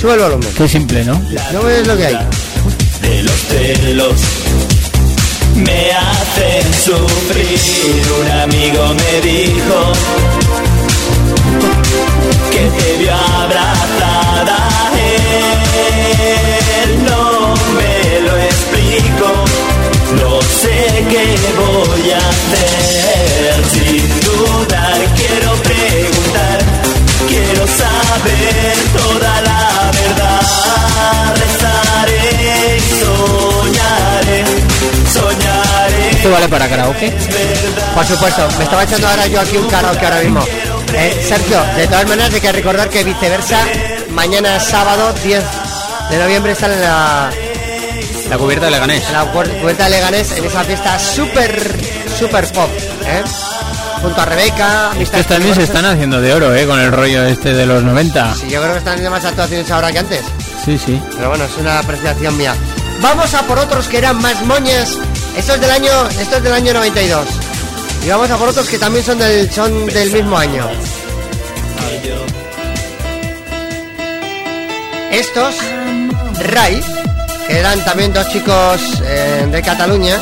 D: Sube el volumen.
A: qué simple, ¿no?
D: No ves lo que hay.
G: de los celos me hacen sufrir. Un amigo me dijo que te vio abrazada no sé qué voy a hacer. Sin dudar, quiero preguntar, quiero saber toda la verdad. Rezaré y soñaré, soñaré.
A: ¿Esto vale para karaoke?
D: Por supuesto, me estaba echando ahora yo aquí un karaoke ahora mismo. Eh, Sergio, de todas maneras hay que recordar que viceversa, mañana sábado 10 de noviembre en la,
A: La cubierta de Leganés.
D: la puerta de Leganés en esa fiesta super, super pop, ¿eh? Junto a Rebeca,
A: Estos también se están haciendo de oro, ¿eh? Con el rollo este de los 90.
D: Sí, yo creo que están haciendo más actuaciones ahora que antes.
A: Sí, sí.
D: Pero bueno, es una apreciación mía. Vamos a por otros que eran más moñas. Esto es del año, esto es del año 92. Y vamos a por otros que también son del, son del mismo año. Estos, Rai, que eran también dos chicos eh, de Cataluña,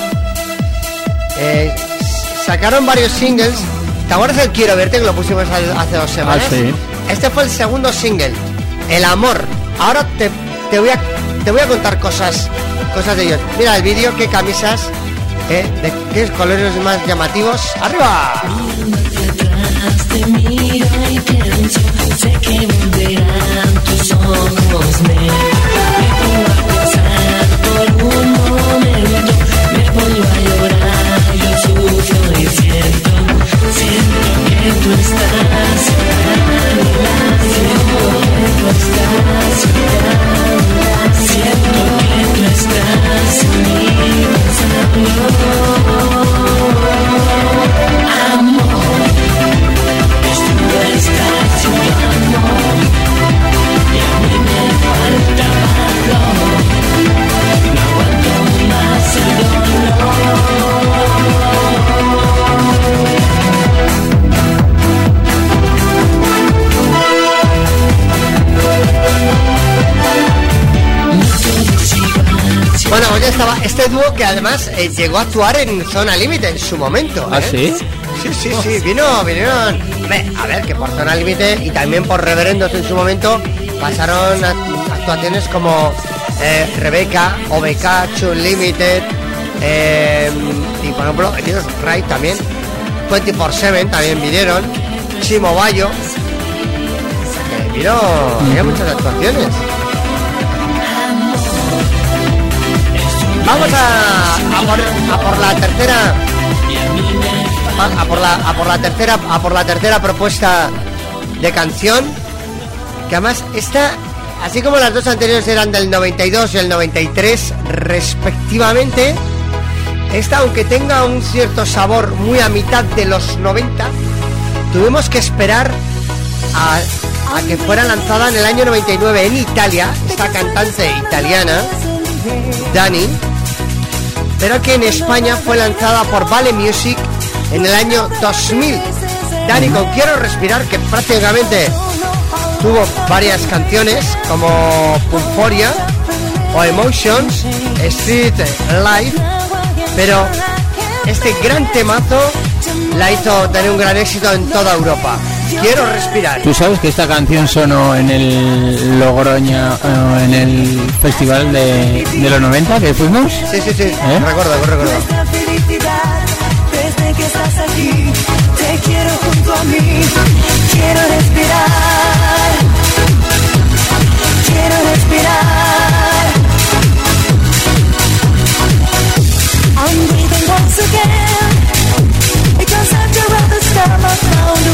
D: eh, sacaron varios singles. ¿Te acuerdas del Quiero Verte que lo pusimos hace dos semanas?
A: Ah, sí.
D: Este fue el segundo single, El Amor. Ahora te, te voy a, te voy a contar cosas, cosas de ellos. Mira el vídeo, qué camisas, eh, de qué colores más llamativos. ¡Arriba!
C: Te miro y pienso, sé que volverán tus ojos, me, siento que tú estás mi lado,
D: Bueno, ya estaba este dúo que además eh, llegó a actuar en Zona Límite en su momento.
A: ¿Ah,
D: ¿eh?
A: sí?
D: Sí, sí, sí, vino, vinieron. A ver, que por Zona Límite y también por Reverendos en su momento pasaron a- actuaciones como eh, Rebeca, OBK, Chun Limited, eh, y por ejemplo, ellos Ray también, 24-7 también vinieron, Chimo Bayo. Que vino, había muchas actuaciones. Vamos a, por, la tercera a, a por la a por la tercera a por la tercera propuesta de canción que además esta así como las dos anteriores eran del 92 y el 93 respectivamente esta aunque tenga un cierto sabor muy a mitad de los 90 tuvimos que esperar a, a que fuera lanzada en el año 99 en Italia esta cantante italiana Dani pero que en España fue lanzada por Vale Music en el año 2000. Dani con Quiero Respirar, que prácticamente tuvo varias canciones como Pulforia o Emotions, Street Life, pero este gran temazo la hizo tener un gran éxito en toda Europa. Quiero respirar.
A: Tú sabes que esta canción sonó en el Logroña, eh, en el festival de, de los 90 que fuimos.
D: Sí, sí, sí,
A: ¿Eh?
D: recuerdo, recuerdo.
C: Nuestra felicidad, desde que estás aquí, te quiero junto a mí, quiero respirar, quiero respirar. I'm breathing once again, because after all the storm I found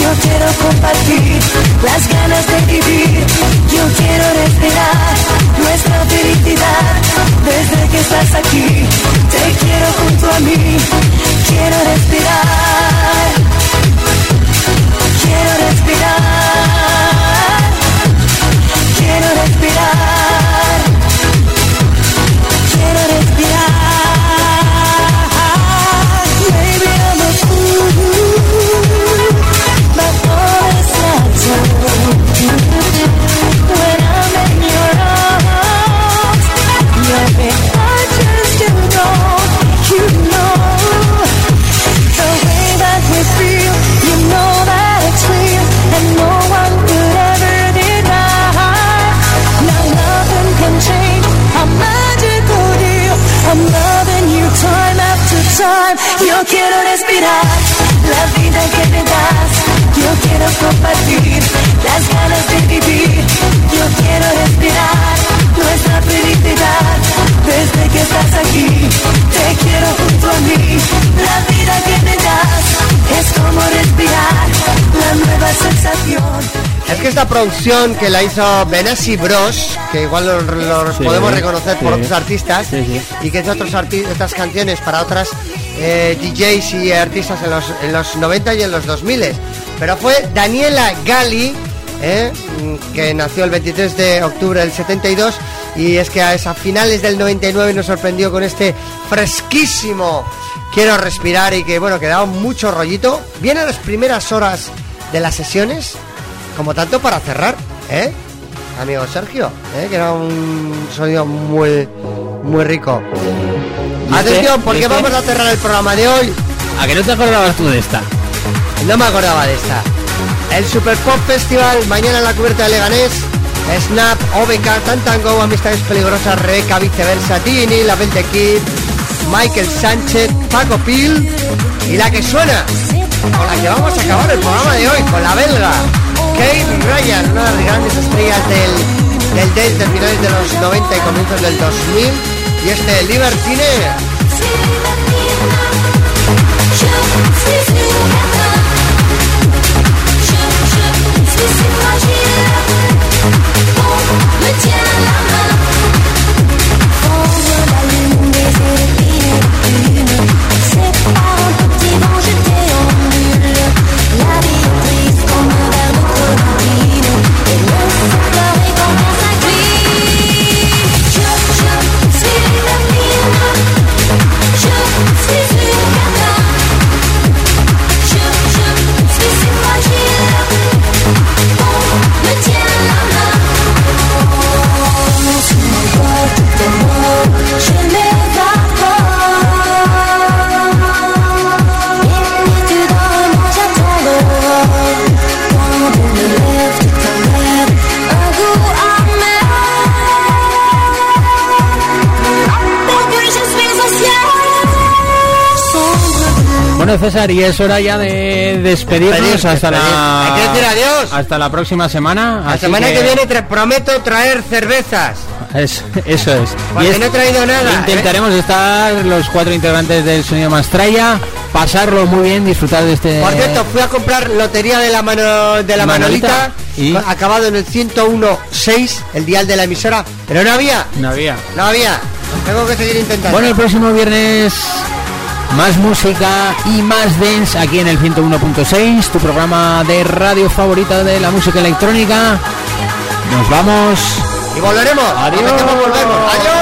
C: Yo quiero compartir las ganas de vivir. Yo quiero respirar nuestra felicidad. Desde que estás aquí Te quiero junto a mí. Quiero respirar. Quiero respirar. Quiero respirar
D: producción que la hizo Benassi Bros, que igual los,
A: Sí,
D: podemos reconocer por otros artistas,
A: Sí,
D: y que hizo otros arti- otras canciones para otras eh, DJs y artistas en los, en los 90 y en los 2000. Pero fue Daniela Gali, eh, que nació el 23 de octubre del 72, Y es que a, a finales del 99 nos sorprendió con este fresquísimo Quiero respirar y que bueno, que daba mucho rollito. Vienen las primeras horas de las sesiones, como tanto para cerrar, ¿eh? Amigo Sergio, ¿eh? que era un sonido muy, muy rico. Atención, porque
A: ¿Viste?
D: vamos a cerrar el programa de hoy.
A: ¿A que no te acordabas tú de esta?
D: No me acordaba de esta. El Super Pop Festival, mañana en la cubierta de Leganés. Snap, OBK, Tantango, Amistades Peligrosas, Rebeca, Viceversa, Tini, La Vente Kid, Michael Sánchez, Paco Pil y la que suena, con la que vamos a acabar el programa de hoy, con la belga, Kate Ryan, una de las grandes estrellas del, del Delta, finales de los 90 y comienzos del 2000, y este Libertine.
A: Bueno, César, y es hora ya de despedirnos
D: Despedir,
A: hasta
D: despedir.
A: la...
D: Hay que decir adiós.
A: Hasta la próxima semana.
D: La semana que, viene tra- prometo traer cervezas.
A: Es- eso es.
D: Porque no he traído nada, ¿eh?
A: Intentaremos estar los cuatro integrantes del Sonido Mastraya, pasarlo muy bien, disfrutar de este...
D: Por cierto, fui a comprar lotería de la mano de la
A: Manolita.
D: Manolita,
A: ¿Y?
D: acabado en el 101.6, el dial de la emisora, pero no había,
A: No había.
D: no había. Tengo que seguir intentando.
A: Bueno, el próximo viernes más música y más dance aquí en el 101.6, tu programa de radio favorita de la música electrónica. Nos vamos.
D: y volveremos.
A: Adiós.
D: Prometemos volvemos. Adiós.